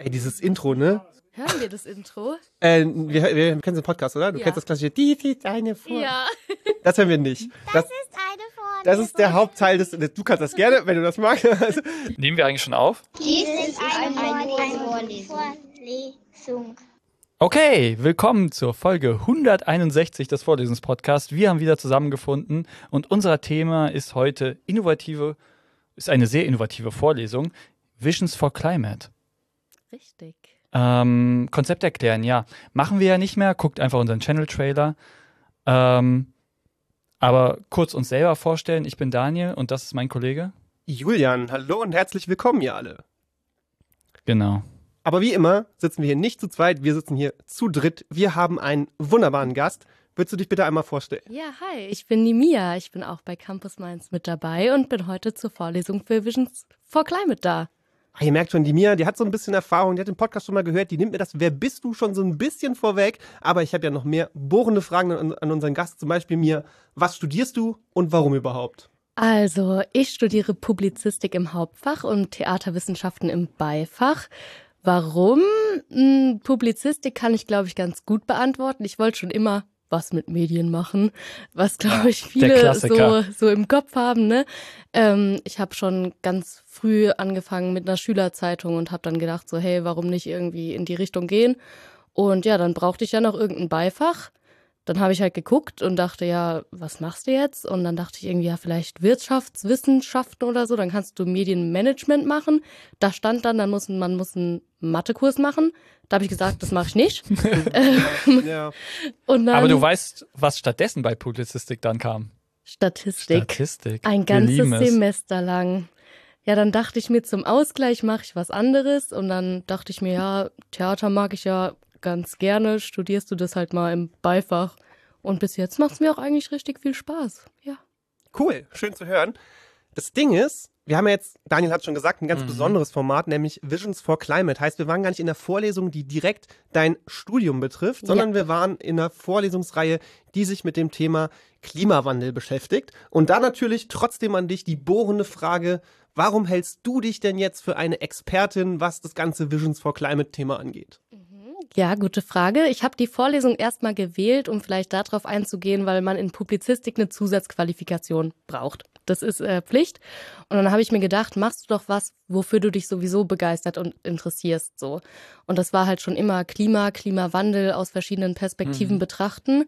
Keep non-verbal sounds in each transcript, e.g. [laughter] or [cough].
Ey, dieses Intro, ne? Hören wir das Intro? Äh, wir, wir kennen den Podcast, oder? Du Ja. kennst das klassische Die ist eine Vor. Ja. Das hören wir nicht. Das, ist eine Vorlesung. das ist der Hauptteil des. Du kannst das gerne, wenn du das magst. Nehmen wir eigentlich schon auf? Dies ist eine, Vorlesung. Vorlesung. Okay, willkommen zur Folge 161 des Vorlesungspodcasts. Wir haben wieder zusammengefunden und unser Thema ist heute innovative, ist eine sehr innovative Vorlesung, Visions for Climate. Richtig. Ähm, Konzept erklären, ja. Machen wir ja nicht mehr, guckt einfach unseren Channel-Trailer. Ähm, aber kurz uns selber vorstellen, ich bin Daniel und das ist mein Kollege. Julian, hallo und herzlich willkommen, ihr alle. Genau. Aber wie immer sitzen wir hier nicht zu zweit, wir sitzen hier zu dritt. Wir haben einen wunderbaren Gast. Würdest du dich bitte einmal vorstellen? Ja, hi, ich bin die Mia. Ich bin auch bei Campus Mainz mit dabei und bin heute zur Vorlesung für Visions for Climate da. Ah, ihr merkt schon, die Mia, die hat so ein bisschen Erfahrung, die hat den Podcast schon mal gehört, die nimmt mir das Wer bist du schon so ein bisschen vorweg. Aber ich habe ja noch mehr bohrende Fragen an, an unseren Gast. Zum Beispiel Mia, was studierst du und warum überhaupt? Also, ich studiere Publizistik im Hauptfach und Theaterwissenschaften im Beifach. Warum? Hm, Publizistik kann ich, glaube ich, ganz gut beantworten. Ich wollte schon immer was mit Medien machen, was, glaube ich, viele so, so im Kopf haben. Ne? Ähm, ich habe schon ganz früh angefangen mit einer Schülerzeitung und habe dann gedacht, so, hey, warum nicht irgendwie in die Richtung gehen? Und ja, dann brauchte ich ja noch irgendein Beifach. Dann habe ich halt geguckt und dachte, ja, was machst du jetzt? Und dann dachte ich irgendwie, ja, vielleicht Wirtschaftswissenschaften oder so, dann kannst du Medienmanagement machen. Da stand dann, dann muss, man muss einen Mathekurs machen. Da habe ich gesagt, das mache ich nicht. [laughs] Ähm, Ja. und dann Aber du weißt, was stattdessen bei Publizistik dann kam. Statistik. Statistik. Ein ganzes. Semester lang. Ja, dann dachte ich mir, zum Ausgleich mache ich was anderes. Und dann dachte ich mir, ja, Theater mag ich ja ganz gerne. Studierst du das halt mal im Beifach. Und bis jetzt macht es mir auch eigentlich richtig viel Spaß. Ja. Cool, schön zu hören. Das Ding ist, wir haben ja jetzt, Daniel hat schon gesagt, ein ganz Mhm. besonderes Format, nämlich Visions for Climate. Heißt, wir waren gar nicht in der Vorlesung, die direkt dein Studium betrifft, sondern wir waren in einer Vorlesungsreihe, die sich mit dem Thema Klimawandel beschäftigt. Und da natürlich trotzdem an dich die bohrende Frage, warum hältst du dich denn jetzt für eine Expertin, was das ganze Visions for Climate Thema angeht? Ja, gute Frage. Ich habe die Vorlesung erstmal gewählt, um vielleicht darauf einzugehen, weil man in Publizistik eine Zusatzqualifikation braucht. Das ist äh, Pflicht. Und dann habe ich mir gedacht, machst du doch was, wofür du dich sowieso begeistert und interessierst so. Und das war halt schon immer Klima, Klimawandel aus verschiedenen Perspektiven betrachten.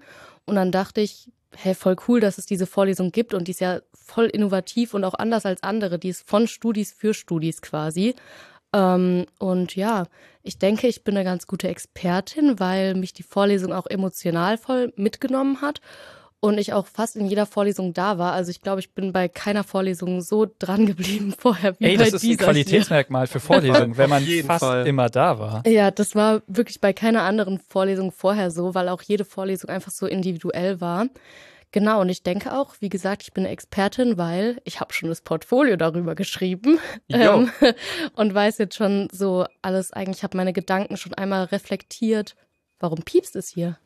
Und dann dachte ich, hey, voll cool, dass es diese Vorlesung gibt und die ist ja voll innovativ und auch anders als andere. Die ist von Studis für Studis quasi. Ähm, und ja, ich denke, ich bin eine ganz gute Expertin, weil mich die Vorlesung auch emotional voll mitgenommen hat und ich auch fast in jeder Vorlesung da war. Also ich glaube, ich bin bei keiner Vorlesung so dran geblieben [laughs] vorher wie Ey, bei das ist ein Qualitätsmerkmal für Vorlesungen, wenn man fast Fall. immer da war. hier. Ja, das war wirklich bei keiner anderen Vorlesung vorher so, weil auch jede Vorlesung einfach so individuell war. Genau, und ich denke auch, wie gesagt, ich bin eine Expertin, weil ich habe schon das Portfolio darüber geschrieben ähm, [laughs] und weiß jetzt schon so alles, eigentlich habe meine Gedanken schon einmal reflektiert. Warum piepst es hier?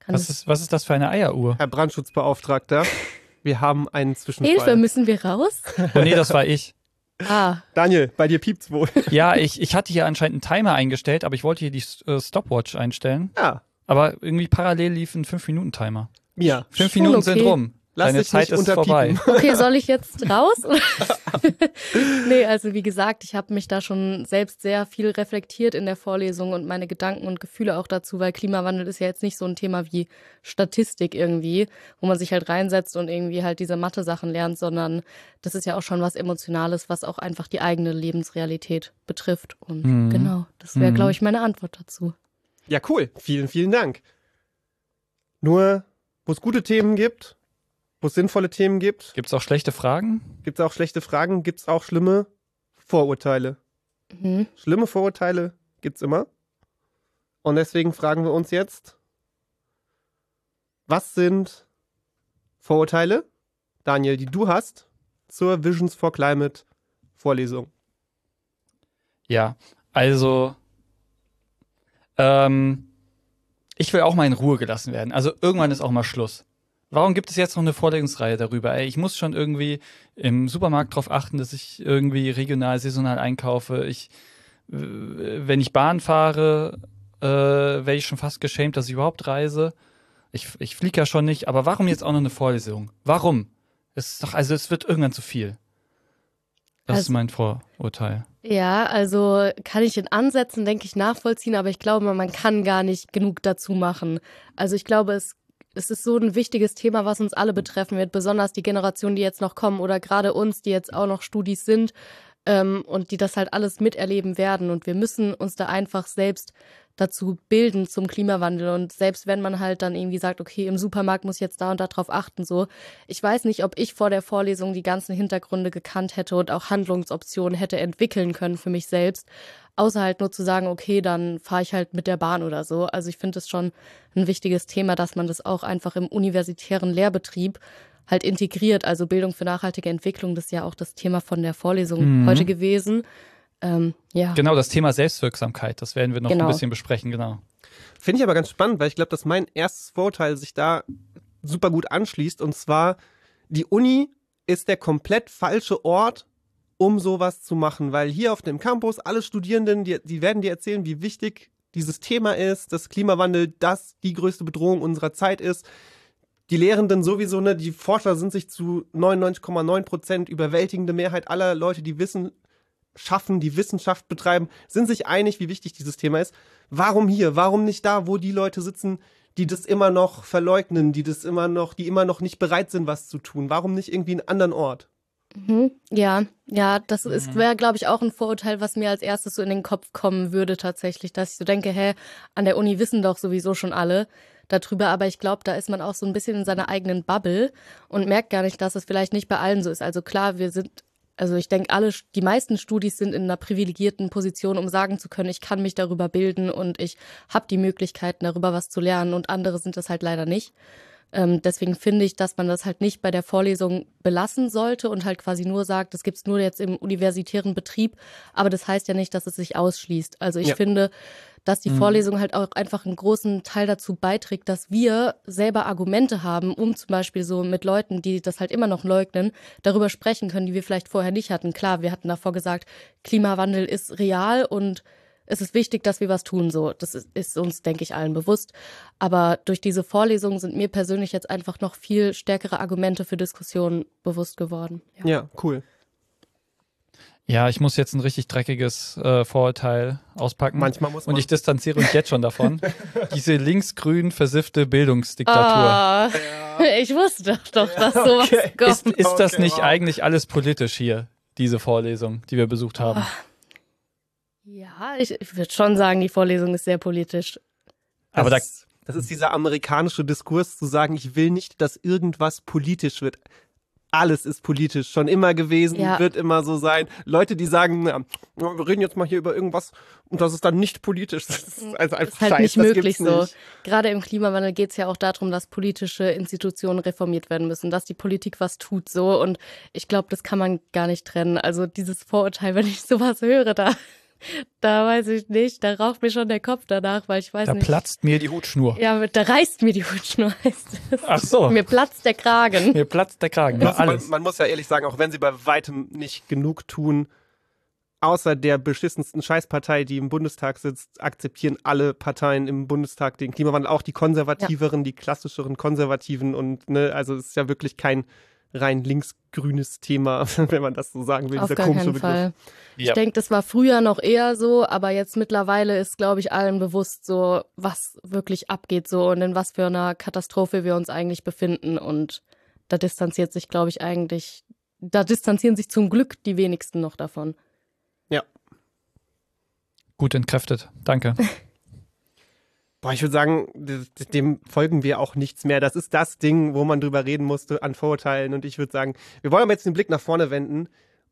Kann Was ist, was ist das für eine Eieruhr? Herr Brandschutzbeauftragter, wir haben einen Zwischenfall. Hilfe, müssen wir raus? Oh nee, das war ich. Ah, Daniel, bei dir piept's wohl. Ja, ich, ich hatte hier anscheinend einen Timer eingestellt, aber ich wollte hier die äh, Stopwatch einstellen. Ja, Aber irgendwie parallel lief ein 5-Minuten-Timer. Mia, Fünf Minuten okay. sind rum. Lass Deine dich Zeit nicht ist vorbei. [laughs] okay, soll ich jetzt raus? [laughs] nee, also wie gesagt, ich habe mich da schon selbst sehr viel reflektiert in der Vorlesung und meine Gedanken und Gefühle auch dazu, weil Klimawandel ist ja jetzt nicht so ein Thema wie Statistik irgendwie, wo man sich halt reinsetzt und irgendwie halt diese Mathe-Sachen lernt, sondern das ist ja auch schon was Emotionales, was auch einfach die eigene Lebensrealität betrifft. Und Mhm. genau, das wäre, Mhm. glaube ich, meine Antwort dazu. Ja, cool. Vielen, vielen Dank. Nur, wo es gute Themen gibt, wo es sinnvolle Themen gibt, Gibt es auch schlechte Fragen? gibt es auch schlechte Fragen, gibt es auch schlimme Vorurteile. Mhm. Schlimme Vorurteile gibt es immer. Und deswegen fragen wir uns jetzt, was sind Vorurteile, Daniel, die du hast zur Visions for Climate Vorlesung? Ja, also ähm, ich will auch mal in Ruhe gelassen werden. Also irgendwann ist auch mal Schluss. Warum gibt es jetzt noch eine Vorlesungsreihe darüber? Ey, ich muss schon irgendwie im Supermarkt darauf achten, dass ich irgendwie regional, saisonal einkaufe. Ich wenn ich Bahn fahre, äh, wäre ich schon fast geschämt, dass ich überhaupt reise. Ich, ich fliege ja schon nicht, aber warum jetzt auch noch eine Vorlesung? Warum? Es ist doch, also es wird irgendwann zu viel. Das Also- ist mein Vorurteil. Ja, also kann ich in Ansätzen, denke ich, nachvollziehen, aber ich glaube, man kann gar nicht genug dazu machen. Also ich glaube, es, es ist so ein wichtiges Thema, was uns alle betreffen wird, besonders die Generationen, die jetzt noch kommen oder gerade uns, die jetzt auch noch Studis sind ähm, und die das halt alles miterleben werden. Und wir müssen uns da einfach selbst dazu bilden zum Klimawandel. Und selbst wenn man halt dann irgendwie sagt, okay, im Supermarkt muss ich jetzt da und da drauf achten, so. Ich weiß nicht, ob ich vor der Vorlesung die ganzen Hintergründe gekannt hätte und auch Handlungsoptionen hätte entwickeln können für mich selbst. Außer halt nur zu sagen, okay, dann fahre ich halt mit der Bahn oder so. Also ich finde es schon ein wichtiges Thema, dass man das auch einfach im universitären Lehrbetrieb halt integriert. Also Bildung für nachhaltige Entwicklung, das ist ja auch das Thema von der Vorlesung Mhm. heute gewesen. Ähm, ja. Genau, das Thema Selbstwirksamkeit, das werden wir noch Genau. ein bisschen besprechen, genau. Finde ich aber ganz spannend, weil ich glaube, dass mein erstes Vorurteil sich da super gut anschließt. Und zwar, die Uni ist der komplett falsche Ort, um sowas zu machen. Weil hier auf dem Campus alle Studierenden, die, die werden dir erzählen, wie wichtig dieses Thema ist, dass Klimawandel das die größte Bedrohung unserer Zeit ist. Die Lehrenden sowieso, ne, die Forscher sind sich zu 99,9 Prozent überwältigende Mehrheit aller Leute, die Wissen schaffen, die Wissenschaft betreiben, sind sich einig, wie wichtig dieses Thema ist. Warum hier? Warum nicht da, wo die Leute sitzen, die das immer noch verleugnen, die das immer noch, die immer noch nicht bereit sind, was zu tun? Warum nicht irgendwie einen anderen Ort? Mhm. Ja, ja, das ist wäre, glaube ich, auch ein Vorurteil, was mir als erstes so in den Kopf kommen würde tatsächlich, dass ich so denke, hä, an der Uni wissen doch sowieso schon alle darüber, aber ich glaube, da ist man auch so ein bisschen in seiner eigenen Bubble und merkt gar nicht, dass es vielleicht nicht bei allen so ist. Also klar, wir sind also ich denke, alle, die meisten Studis sind in einer privilegierten Position, um sagen zu können, ich kann mich darüber bilden und ich habe die Möglichkeiten, darüber was zu lernen und andere sind das halt leider nicht. Ähm, deswegen finde ich, dass man das halt nicht bei der Vorlesung belassen sollte und halt quasi nur sagt, das gibt's nur jetzt im universitären Betrieb, aber das heißt ja nicht, dass es sich ausschließt. Also ich Ja. finde, dass die Vorlesung halt auch einfach einen großen Teil dazu beiträgt, dass wir selber Argumente haben, um zum Beispiel so mit Leuten, die das halt immer noch leugnen, darüber sprechen können, die wir vielleicht vorher nicht hatten. Klar, wir hatten davor gesagt, Klimawandel ist real und es ist wichtig, dass wir was tun. So, das ist, ist uns, denke ich, allen bewusst. Aber durch diese Vorlesung sind mir persönlich jetzt einfach noch viel stärkere Argumente für Diskussionen bewusst geworden. Ja. Ja, cool. Ja, ich muss jetzt ein richtig dreckiges äh, Vorurteil auspacken. Manchmal muss man. Und ich distanziere mich jetzt schon davon. [laughs] Diese linksgrün versiffte Bildungsdiktatur. Ah, [laughs] ich wusste doch, doch dass sowas okay. kommt. Ist, ist das Okay, nicht wow. eigentlich alles politisch hier, diese Vorlesung, die wir besucht haben? Ja, ich, ich würde schon sagen, die Vorlesung ist sehr politisch. Aber da, das, ist, das ist dieser amerikanische Diskurs zu sagen, ich will nicht, dass irgendwas politisch wird. Alles ist politisch, schon immer gewesen, Ja. wird immer so sein. Leute, die sagen, na, wir reden jetzt mal hier über irgendwas und das ist dann nicht politisch. Das ist also einfach ist halt Scheiß, nicht das möglich so. nicht. Gerade im Klimawandel geht es ja auch darum, dass politische Institutionen reformiert werden müssen, dass die Politik was tut so. Und ich glaube, das kann man gar nicht trennen. Also dieses Vorurteil, [laughs] wenn ich sowas höre, da, da weiß ich nicht, da raucht mir schon der Kopf danach, weil ich weiß da nicht. platzt mir die Hutschnur. ja, da reißt mir die Hutschnur. [laughs] heißt es. Ach so, mir, Mir platzt der Kragen. platzt der Kragen. Ja, alles. man, man muss ja ehrlich sagen, auch wenn sie bei weitem nicht genug tun, außer der beschissensten Scheißpartei, die im Bundestag sitzt, akzeptieren alle Parteien im Bundestag den Klimawandel, auch die konservativeren, die klassischeren Konservativen und ne, also es ist ja wirklich kein rein linksgrünes Thema, [laughs] wenn man das so sagen will, Auf dieser gar komische keinen Begriff. Fall. Ja. Ich denke, das war früher noch eher so, aber jetzt mittlerweile ist, glaube ich, allen bewusst so, was wirklich abgeht so und in was für einer Katastrophe wir uns eigentlich befinden. Und da distanziert sich, glaube ich, eigentlich, da distanzieren sich zum Glück die wenigsten noch davon. Ja. Gut entkräftet. Danke. [laughs] Boah, ich würde sagen, dem folgen wir auch nichts mehr. Das ist das Ding, wo man drüber reden musste an Vorurteilen. Und ich würde sagen, wir wollen aber jetzt den Blick nach vorne wenden.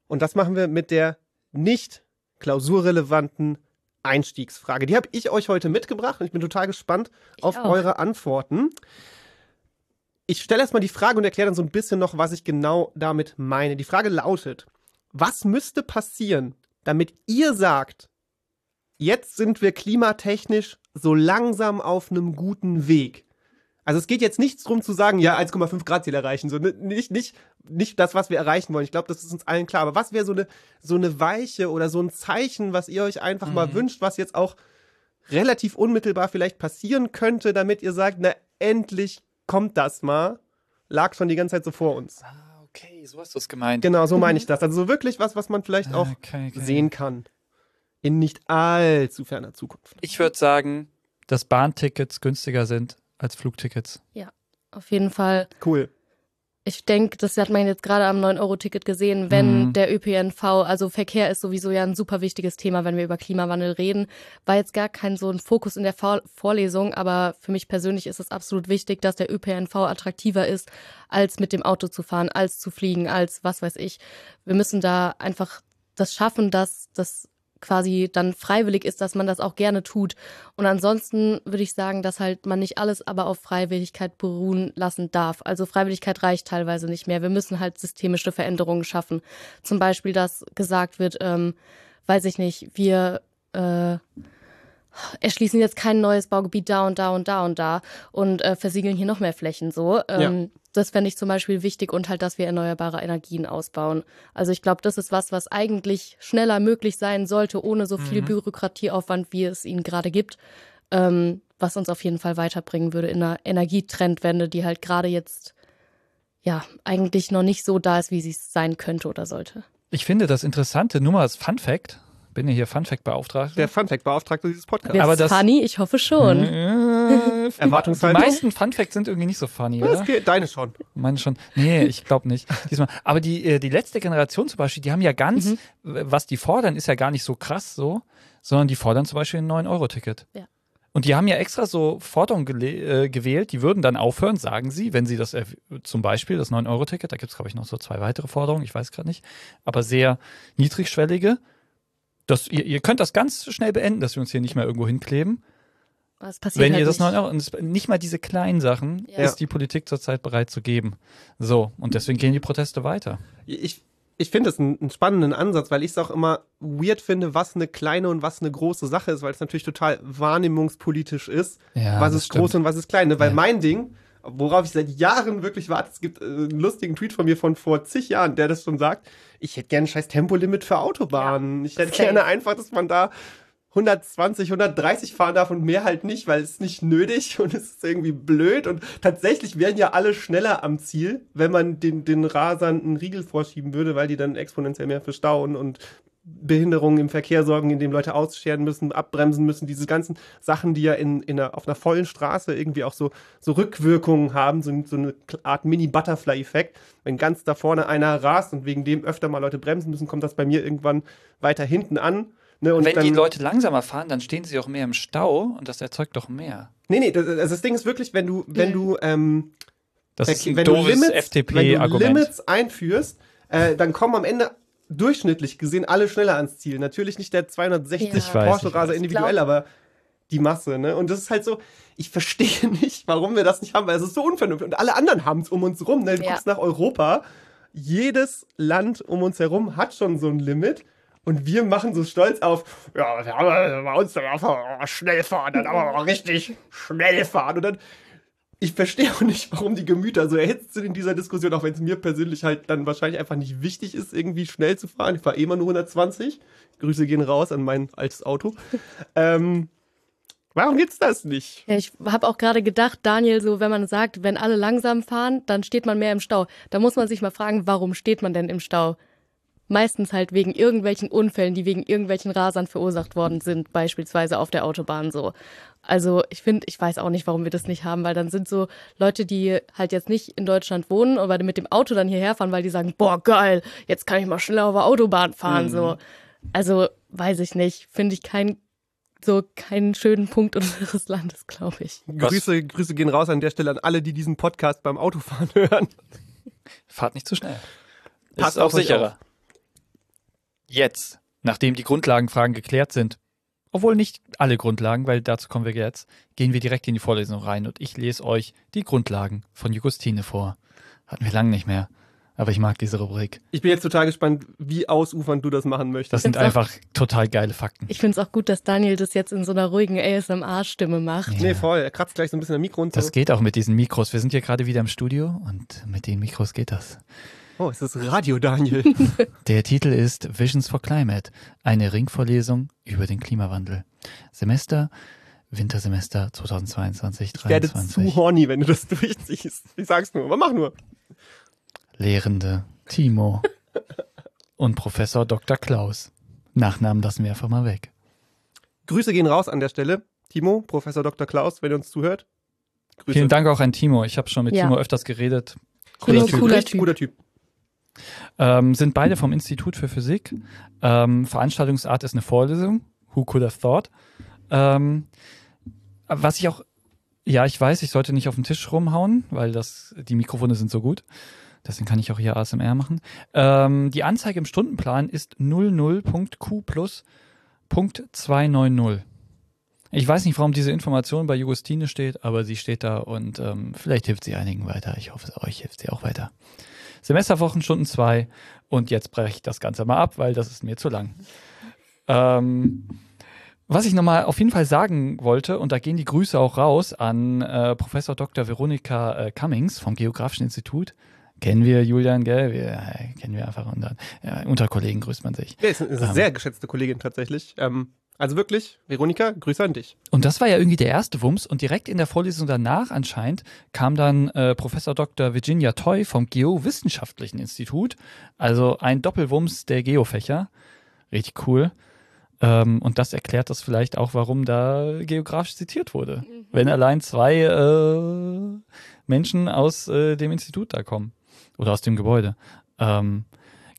Und das machen wir mit der nicht klausurrelevanten Einstiegsfrage. Die habe ich euch heute mitgebracht und ich bin total gespannt auf auch. eure Antworten. Ich stelle erstmal die Frage und erkläre dann so ein bisschen noch, was ich genau damit meine. Die Frage lautet, was müsste passieren, damit ihr sagt, jetzt sind wir klimatechnisch so langsam auf einem guten Weg? Also es geht jetzt nicht darum zu sagen, ja, 1,5 Grad Ziel erreichen. So, nicht, nicht, nicht das, was wir erreichen wollen. Ich glaube, das ist uns allen klar. Aber was wäre so eine, so eine Weiche oder so ein Zeichen, was ihr euch einfach mal wünscht, was jetzt auch relativ unmittelbar vielleicht passieren könnte, damit ihr sagt, na, endlich kommt das mal. Lag schon die ganze Zeit so vor uns. Ah, okay, so hast du es gemeint. Genau, so meine ich das. Also so wirklich was, was man vielleicht auch Okay, okay. sehen kann. In nicht allzu ferner Zukunft. Ich würde sagen, dass Bahntickets günstiger sind als Flugtickets. Auf jeden Fall. Cool. Ich denke, das hat man jetzt gerade am 9-Euro-Ticket gesehen, wenn Mhm. der ÖPNV, also Verkehr ist sowieso ja ein super wichtiges Thema, wenn wir über Klimawandel reden. War jetzt gar kein so ein Fokus in der Vor Vorlesung, aber für mich persönlich ist es absolut wichtig, dass der ÖPNV attraktiver ist, als mit dem Auto zu fahren, als zu fliegen, als was weiß ich. Wir müssen da einfach das schaffen, dass das quasi dann freiwillig ist, dass man das auch gerne tut. Und ansonsten würde ich sagen, dass halt man nicht alles aber auf Freiwilligkeit beruhen lassen darf. Also Freiwilligkeit reicht teilweise nicht mehr. Wir müssen halt systemische Veränderungen schaffen. Zum Beispiel, dass gesagt wird, ähm, weiß ich nicht, wir äh, erschließen jetzt kein neues Baugebiet da und da und da und da und äh, versiegeln hier noch mehr Flächen so. Ähm, Das fände ich zum Beispiel wichtig und halt, dass wir erneuerbare Energien ausbauen. Also ich glaube, das ist was, was eigentlich schneller möglich sein sollte, ohne so viel Mhm. Bürokratieaufwand, wie es ihn gerade gibt. Ähm, was uns auf jeden Fall weiterbringen würde in einer Energietrendwende, die halt gerade jetzt ja eigentlich noch nicht so da ist, wie sie es sein könnte oder sollte. Ich finde das Interessante, nur mal als Fun Fact, bin ja hier Fun Fact Beauftragter. Der Funfact-Beauftragte dieses Podcasts. Aber das- funny, ich hoffe schon. Äh, [laughs] die Erwartungshaltung? meisten Fun Facts sind irgendwie nicht so funny, Das oder? geht, deine schon. Meine schon. Nee, ich glaube nicht. [laughs] Diesmal. Aber die, äh, die letzte Generation zum Beispiel, die haben ja ganz, Mhm. was die fordern, ist ja gar nicht so krass so, sondern die fordern zum Beispiel ein 9-Euro-Ticket. Ja. Und die haben ja extra so Forderungen äh, gewählt, die würden dann aufhören, sagen sie, wenn sie das zum Beispiel, das 9-Euro-Ticket, da gibt es, glaube ich, noch so zwei weitere Forderungen, ich weiß gerade nicht, aber sehr niedrigschwellige. Das, ihr, ihr könnt das ganz schnell beenden, dass wir uns hier nicht mehr irgendwo hinkleben. Das passiert Wenn halt ihr das nicht. 9 Euro, und es, nicht mal diese kleinen Sachen Ja. ist die Politik zurzeit bereit zu geben. So, und deswegen gehen die Proteste weiter. Ich, ich finde es einen, einen spannenden Ansatz, weil ich es auch immer weird finde, was eine kleine und was eine große Sache ist, weil es natürlich total wahrnehmungspolitisch ist, Ja, was das ist groß und was ist klein. Ne? Weil Ja. mein Ding, worauf ich seit Jahren wirklich warte, es gibt äh, einen lustigen Tweet von mir von vor zig Jahren, der das schon sagt, ich hätte gerne ein scheiß Tempolimit für Autobahnen. ich hätte gerne einfach, dass man da 120, 130 fahren darf und mehr halt nicht, weil es nicht nötig [laughs] und es ist irgendwie blöd. Und tatsächlich wären ja alle schneller am Ziel, wenn man den, den Rasern einen Riegel vorschieben würde, weil die dann exponentiell mehr für Stauen und Behinderungen im Verkehr sorgen, indem Leute ausscheren müssen, abbremsen müssen, diese ganzen Sachen, die ja in, in einer, auf einer vollen Straße irgendwie auch so, so Rückwirkungen haben, so, so eine Art Mini-Butterfly-Effekt. Wenn ganz da vorne einer rast und wegen dem öfter mal Leute bremsen müssen, kommt das bei mir irgendwann weiter hinten an. Ne, und Wenn dann, die Leute langsamer fahren, dann stehen sie auch mehr im Stau und das erzeugt doch mehr. Nee, nee, das, also das Ding ist wirklich, wenn du, wenn du, ähm, Das ist ein wenn du doofes Limits, wenn du. Limits einführst, äh, dann kommen am Ende durchschnittlich gesehen alle schneller ans Ziel. Natürlich nicht der 260 Ja. Ich weiß, Porsche ich Raser weiß. individuell, aber die Masse, ne? Und das ist halt so, ich verstehe [laughs] nicht, warum wir das nicht haben, weil es ist so unvernünftig. Und alle anderen haben es um uns rum. Ne? Du Ja. guckst nach Europa, jedes Land um uns herum hat schon so ein Limit. Und wir machen so stolz auf, ja, wir haben bei uns dann einfach schnell fahren, dann aber richtig schnell fahren. Und dann, ich verstehe auch nicht, warum die Gemüter so erhitzt sind in dieser Diskussion, auch wenn es mir persönlich halt dann wahrscheinlich einfach nicht wichtig ist, irgendwie schnell zu fahren. Ich fahre eh immer nur 120. Grüße gehen raus an mein altes Auto. [laughs] ähm, warum gibt's das nicht? Ja, ich habe auch gerade gedacht, Daniel, so wenn man sagt, wenn alle langsam fahren, dann steht man mehr im Stau. Da muss man sich mal fragen, warum steht man denn im Stau? Meistens halt wegen irgendwelchen Unfällen, die wegen irgendwelchen Rasern verursacht worden sind, beispielsweise auf der Autobahn so. Also ich finde, ich weiß auch nicht, warum wir das nicht haben, weil dann sind so Leute, die halt jetzt nicht in Deutschland wohnen, aber mit dem Auto dann hierher fahren, weil die sagen, boah, geil, jetzt kann ich mal schneller auf der Autobahn fahren, so. Also weiß ich nicht, finde ich kein, so keinen schönen Punkt [laughs] unseres Landes, glaube ich. Was- Grüße, Grüße gehen raus an der Stelle an alle, die diesen Podcast beim Autofahren [laughs] hören. Fahrt nicht zu schnell. Passt ist auch auf sicherer. Jetzt, nachdem die Grundlagenfragen geklärt sind, obwohl nicht alle Grundlagen, weil dazu kommen wir jetzt, gehen wir direkt in die Vorlesung rein und ich lese euch die Grundlagen von Jugostine vor. Hatten wir lange nicht mehr. Aber ich mag diese Rubrik. Ich bin jetzt total gespannt, wie ausufernd du das machen möchtest. Das sind einfach total geile Fakten. Ich finde es auch gut, dass Daniel das jetzt in so einer ruhigen ASMR-Stimme macht. Nee, voll. Er kratzt gleich so ein bisschen am Mikro und so. Das geht auch mit diesen Mikros. Wir sind hier gerade wieder im Studio und mit den Mikros geht das. Oh, es ist Radio, Daniel. [laughs] Der Titel ist Visions for Climate, eine Ringvorlesung über den Klimawandel. Semester, Wintersemester 2022 Ich werde zu 2023 horny, wenn du das [laughs] durchziehst. Ich sag's nur, aber mach nur. Lehrende Timo [laughs] und Professor Dr. Klaus. Nachnamen lassen wir einfach mal weg. Grüße gehen raus an der Stelle. Timo, Professor Dr. Klaus, wenn ihr uns zuhört. Grüße. Vielen Dank auch an Timo. Ich habe schon mit Ja. Timo öfters geredet. Timo, Richtig, cooler richtig Typ. guter Typ. Ähm, sind beide vom Institut für Physik. Ähm, Veranstaltungsart ist eine Vorlesung. Who could have thought? Ähm, was ich auch, ja, ich weiß, ich sollte nicht auf den Tisch rumhauen, weil das, die Mikrofone sind so gut. Deswegen kann ich auch hier ASMR machen. Ähm, die Anzeige im Stundenplan ist 00.q plus Punkt 290. Ich weiß nicht, warum diese Information bei Justine steht, aber sie steht da und ähm, vielleicht hilft sie einigen weiter. Ich hoffe, euch hilft sie auch weiter. Semesterwochenstunden 2 und jetzt breche ich das Ganze mal ab, weil das ist mir zu lang. Ähm, was ich nochmal auf jeden Fall sagen wollte, und da gehen die Grüße auch raus an äh, Professor Dr. Veronika äh, Cummings vom Geografischen Institut. Kennen wir Julian, gell? Wir, äh, kennen wir einfach dann, ja, unter Kollegen grüßt man sich. Ja, ist eine Ähm. sehr geschätzte Kollegin tatsächlich. Ähm, also wirklich, Veronika, Grüße an dich. Und das war ja irgendwie der erste Wumms. Und direkt in der Vorlesung danach anscheinend kam dann äh, Professor Dr. Virginia Toy vom Geowissenschaftlichen Institut. Also ein Doppelwumms der Geofächer. Richtig cool. Ähm, und das erklärt das vielleicht auch, warum da geografisch zitiert wurde. Wenn allein zwei äh, Menschen aus äh, dem Institut da kommen. Oder aus dem Gebäude. Ähm,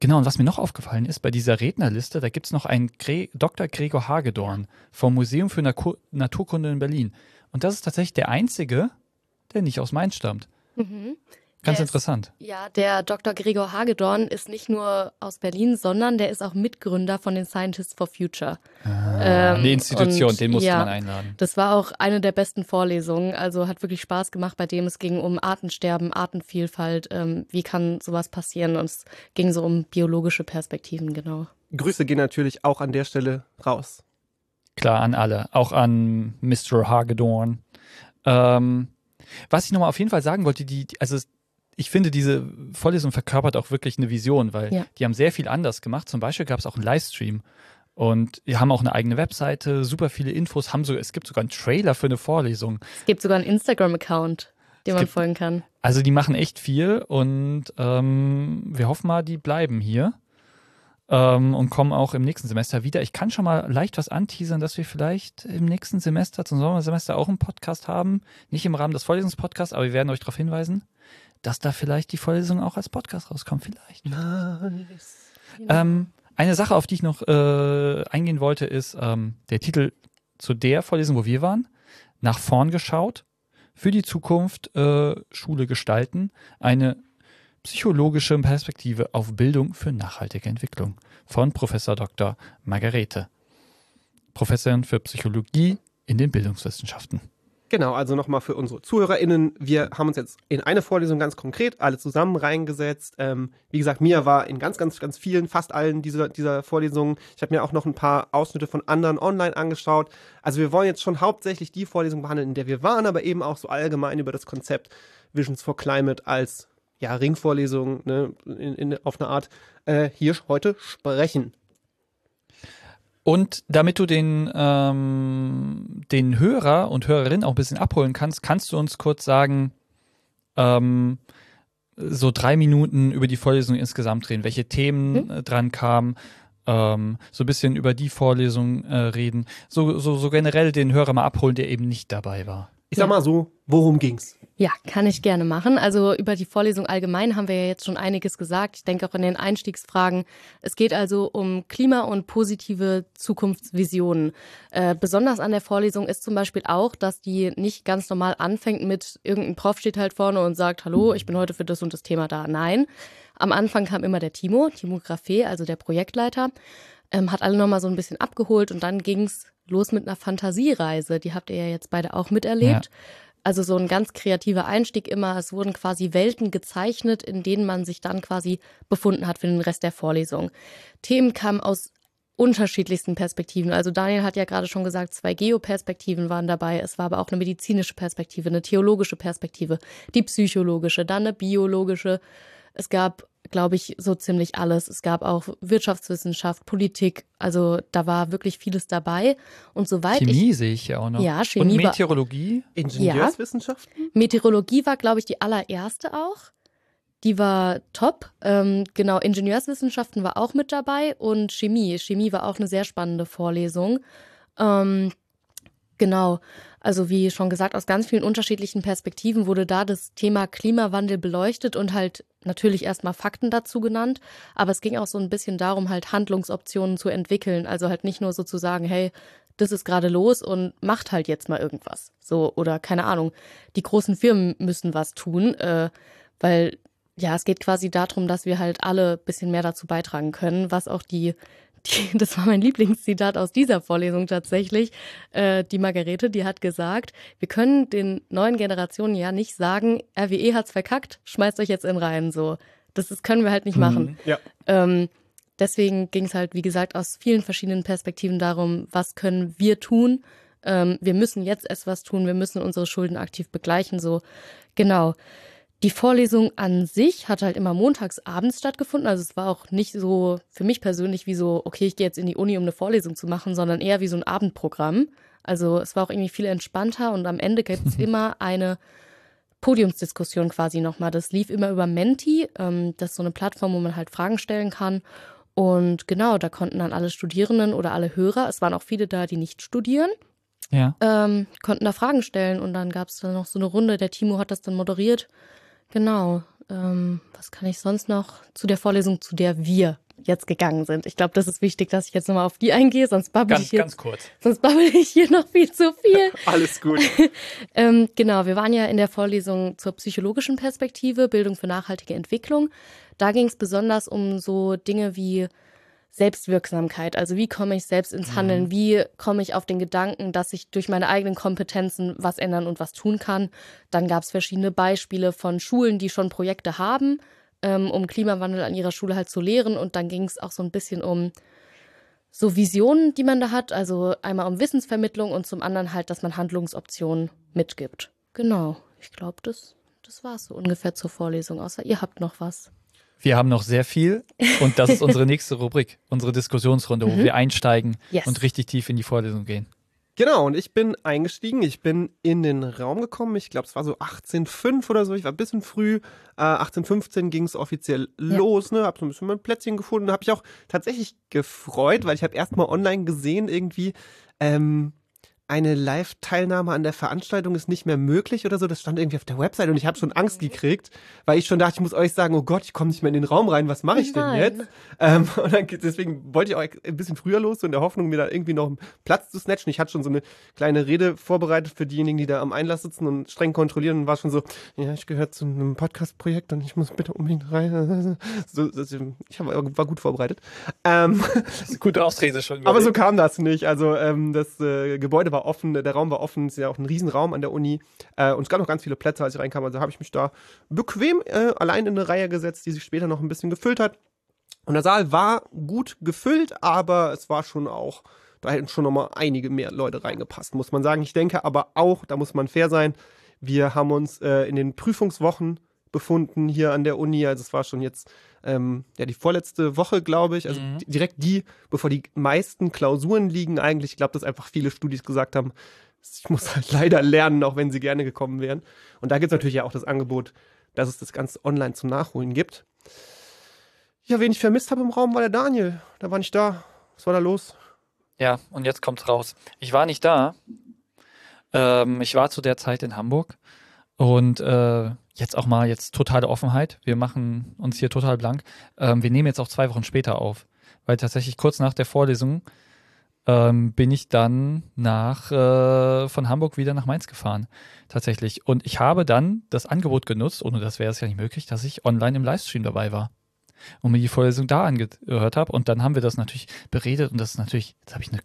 Genau, und was mir noch aufgefallen ist, bei dieser Rednerliste, da gibt es noch einen Gre Dr. Gregor Hagedorn vom Museum für Naku Naturkunde in Berlin. Und das ist tatsächlich der einzige, der nicht aus Mainz stammt. Mhm. Ganz Der ist- interessant. Ja, der Dr. Gregor Hagedorn ist nicht nur aus Berlin, sondern der ist auch Mitgründer von den Scientists for Future. Ähm, Eine Institution, und den musste ja, man einladen. Das war auch eine der besten Vorlesungen. Also hat wirklich Spaß gemacht, bei dem es ging um Artensterben, Artenvielfalt. Ähm, wie kann sowas passieren? Und es ging so um biologische Perspektiven, genau. Grüße gehen natürlich auch an der Stelle raus. Klar, an alle. Auch an Mr. Hagedorn. Ähm, was ich nochmal auf jeden Fall sagen wollte, die, die- also es- ich finde, diese Vorlesung verkörpert auch wirklich eine Vision, weil Ja. die haben sehr viel anders gemacht. Zum Beispiel gab es auch einen Livestream und die haben auch eine eigene Webseite, super viele Infos, haben so, es gibt sogar einen Trailer für eine Vorlesung. Es gibt sogar einen Instagram-Account, dem man gibt- folgen kann. Also die machen echt viel und ähm, wir hoffen mal, die bleiben hier ähm, und kommen auch im nächsten Semester wieder. Ich kann schon mal leicht was anteasern, dass wir vielleicht im nächsten Semester, zum Sommersemester auch einen Podcast haben. Nicht im Rahmen des Vorlesungspodcasts, aber wir werden euch darauf hinweisen, dass da vielleicht die Vorlesung auch als Podcast rauskommt. Vielleicht. Nice. Ähm, eine Sache, auf die ich noch äh, eingehen wollte, ist ähm, der Titel zu der Vorlesung, wo wir waren. Nach vorn geschaut, für die Zukunft äh, Schule gestalten, eine psychologische Perspektive auf Bildung für nachhaltige Entwicklung von Professor Dr. Margarete, Professorin für Psychologie in den Bildungswissenschaften. Genau, also nochmal für unsere ZuhörerInnen. Wir haben uns jetzt in eine Vorlesung ganz konkret alle zusammen reingesetzt. Ähm, wie gesagt, Mia war in ganz, ganz, ganz vielen, fast allen dieser, dieser Vorlesungen. Ich habe mir auch noch ein paar Ausschnitte von anderen online angeschaut. Also wir wollen jetzt schon hauptsächlich die Vorlesung behandeln, in der wir waren, aber eben auch so allgemein über das Konzept Visions for Climate als ja, Ringvorlesung ne, in, in, auf eine Art äh, hier heute sprechen. Und damit du den, ähm, den Hörer und Hörerin auch ein bisschen abholen kannst, kannst du uns kurz sagen, ähm, so drei Minuten über die Vorlesung insgesamt reden, welche Themen äh, dran kamen, ähm, so ein bisschen über die Vorlesung äh, reden, so, so, so generell den Hörer mal abholen, der eben nicht dabei war. Ich sag mal so, worum ging's? Ja, kann ich gerne machen. Also über die Vorlesung allgemein haben wir ja jetzt schon einiges gesagt. Ich denke auch in den Einstiegsfragen. Es geht also um Klima und positive Zukunftsvisionen. Äh, besonders an der Vorlesung ist zum Beispiel auch, dass die nicht ganz normal anfängt mit irgendein Prof steht halt vorne und sagt, hallo, ich bin heute für das und das Thema da. Nein. Am Anfang kam immer der Timo, Timo Graffé, also der Projektleiter, ähm, hat alle nochmal so ein bisschen abgeholt und dann ging's los mit einer Fantasiereise. Die habt ihr ja jetzt beide auch miterlebt. also so ein ganz kreativer Einstieg immer. Es wurden quasi Welten gezeichnet, in denen man sich dann quasi befunden hat für den Rest der Vorlesung. Themen kamen aus unterschiedlichsten Perspektiven. Also Daniel hat ja gerade schon gesagt, zwei Geoperspektiven waren dabei. Es war aber auch eine medizinische Perspektive, eine theologische Perspektive, die psychologische, dann eine biologische. Es gab, glaube ich, so ziemlich alles. Es gab auch Wirtschaftswissenschaft, Politik. Also da war wirklich vieles dabei. Und soweit Chemie ich sehe ich ja auch noch. Ja, Chemie Und war- Meteorologie. Ingenieurswissenschaften? Meteorologie war, glaube ich, die allererste auch. Die war top. Ähm, genau, Ingenieurswissenschaften war auch mit dabei und Chemie. Chemie war auch eine sehr spannende Vorlesung. Ähm, genau, also wie schon gesagt, aus ganz vielen unterschiedlichen Perspektiven wurde da das Thema Klimawandel beleuchtet und halt natürlich erstmal Fakten dazu genannt. Aber es ging auch so ein bisschen darum, halt Handlungsoptionen zu entwickeln. Also halt nicht nur so zu sagen, hey, das ist gerade los und macht halt jetzt mal irgendwas. So, oder keine Ahnung, die großen Firmen müssen was tun, äh, weil ja, es geht quasi darum, dass wir halt alle bisschen mehr dazu beitragen können, was auch die, die [laughs] das war mein Lieblingszitat aus dieser Vorlesung tatsächlich, äh, die Margarete, die hat gesagt, wir können den neuen Generationen ja nicht sagen, RWE hat's verkackt, schmeißt euch jetzt in Reihen so. Das ist, können wir halt nicht machen. Ja. Ähm, deswegen ging es halt, wie gesagt, aus vielen verschiedenen Perspektiven darum, was können wir tun. Ähm, wir müssen jetzt erst was tun, wir müssen unsere Schulden aktiv begleichen. So, genau. Die Vorlesung an sich hat halt immer montags abends stattgefunden. Also es war auch nicht so für mich persönlich wie so, okay, ich gehe jetzt in die Uni, um eine Vorlesung zu machen, sondern eher wie so ein Abendprogramm. Also es war auch irgendwie viel entspannter und am Ende gibt es [laughs] immer eine Podiumsdiskussion quasi nochmal. Das lief immer über Menti. Ähm, das ist so eine Plattform, wo man halt Fragen stellen kann. Und genau, da konnten dann alle Studierenden oder alle Hörer, es waren auch viele da, die nicht studieren, Ja. ähm, konnten da Fragen stellen. Und dann gab es dann noch so eine Runde. Der Timo hat das dann moderiert. Genau. Ähm, was kann ich sonst noch zu der Vorlesung, zu der wir jetzt gegangen sind? Ich glaube, das ist wichtig, dass ich jetzt nochmal auf die eingehe, sonst babbel ich Ganz, hier, ganz kurz. sonst babbel ich hier noch viel zu viel. [laughs] Alles gut. [laughs] Ähm, genau, wir waren ja in der Vorlesung zur psychologischen Perspektive, Bildung für nachhaltige Entwicklung. Da ging es besonders um so Dinge wie Selbstwirksamkeit. Also wie komme ich selbst ins Handeln? Wie komme ich auf den Gedanken, dass ich durch meine eigenen Kompetenzen was ändern und was tun kann? Dann gab es verschiedene Beispiele von Schulen, die schon Projekte haben, ähm, um Klimawandel an ihrer Schule halt zu lehren. Und dann ging es auch so ein bisschen um so Visionen, die man da hat. Also einmal um Wissensvermittlung und zum anderen halt, dass man Handlungsoptionen mitgibt. Genau. Ich glaube, das, das war es so ungefähr zur Vorlesung, außer ihr habt noch was. Wir haben noch sehr viel und das ist unsere nächste Rubrik, unsere Diskussionsrunde, wo wir einsteigen Mhm. Yes. und richtig tief in die Vorlesung gehen. Genau, und ich bin eingestiegen, ich bin in den Raum gekommen, ich glaube, es war so 18.05 oder so, ich war ein bisschen früh, äh, 18.15 ging es offiziell los, ne, hab so ein bisschen mein Plätzchen gefunden, habe ich auch tatsächlich gefreut, weil ich habe erstmal online gesehen irgendwie, ähm, eine Live-Teilnahme an der Veranstaltung ist nicht mehr möglich oder so. Das stand irgendwie auf der Website und ich habe schon Angst gekriegt, weil ich schon dachte, ich muss euch sagen, oh Gott, ich komme nicht mehr in den Raum rein, was mache ich denn Nein. jetzt? Ähm, [laughs] und dann, deswegen wollte ich auch ein bisschen früher los, so in der Hoffnung, mir da irgendwie noch einen Platz zu snatchen. Ich hatte schon so eine kleine Rede vorbereitet für diejenigen, die da am Einlass sitzen und streng kontrollieren und war schon so, ja, ich gehöre zu einem Podcast-Projekt und ich muss bitte unbedingt rein. [laughs] So, das, ich hab, war gut vorbereitet. Ähm, Das ist eine gute Ausrede schon. [laughs] aber so kam das nicht. Also ähm, das äh, Gebäude war offen, der Raum war offen, es ist ja auch ein Riesenraum an der Uni. Äh, und es gab noch ganz viele Plätze, als ich reinkam. Also habe ich mich da bequem äh, allein in eine Reihe gesetzt, die sich später noch ein bisschen gefüllt hat. Und der Saal war gut gefüllt, aber es war schon auch, da hätten schon noch mal einige mehr Leute reingepasst, muss man sagen. Ich denke aber auch, da muss man fair sein, wir haben uns äh, in den Prüfungswochen befunden hier an der Uni. Also es war schon jetzt ähm, ja die vorletzte Woche, glaube ich. Also Mhm. di- direkt die, bevor die meisten Klausuren liegen eigentlich. Ich glaube, dass einfach viele Studis gesagt haben, ich muss halt leider lernen, auch wenn sie gerne gekommen wären. Und da gibt es natürlich ja auch das Angebot, dass es das Ganze online zum Nachholen gibt. Ja, wen ich vermisst habe im Raum, war der Daniel. Da war nicht da. Was war da los? Ja, und jetzt kommt's raus. Ich war nicht da. Ähm, ich war zu der Zeit in Hamburg und äh, jetzt auch mal jetzt totale Offenheit. Wir machen uns hier total blank. Ähm, wir nehmen jetzt auch zwei Wochen später auf, weil tatsächlich kurz nach der Vorlesung ähm, bin ich dann nach äh, von Hamburg wieder nach Mainz gefahren, tatsächlich. Und ich habe dann das Angebot genutzt, ohne das wäre es ja nicht möglich, dass ich online im Livestream dabei war und mir die Vorlesung da angehört habe. Und dann haben wir das natürlich beredet und das ist natürlich, jetzt habe ich eine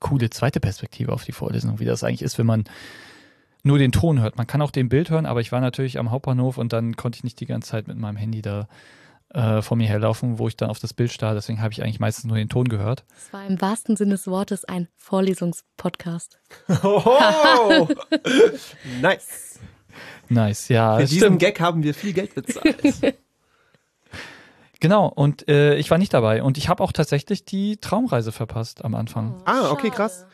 coole zweite Perspektive auf die Vorlesung, wie das eigentlich ist, wenn man nur den Ton hört. Man kann auch den Bild hören, aber ich war natürlich am Hauptbahnhof und dann konnte ich nicht die ganze Zeit mit meinem Handy da äh, vor mir herlaufen, wo ich dann auf das Bild starr. Deswegen habe ich eigentlich meistens nur den Ton gehört. Es war im wahrsten Sinne des Wortes ein Vorlesungspodcast. [laughs] Oh, [laughs] nice. Nice, ja. Für diesen stimmt. Gag haben wir viel Geld bezahlt. [laughs] Genau, und äh, ich war nicht dabei. Und ich habe auch tatsächlich die Traumreise verpasst am Anfang. Ah, okay, krass.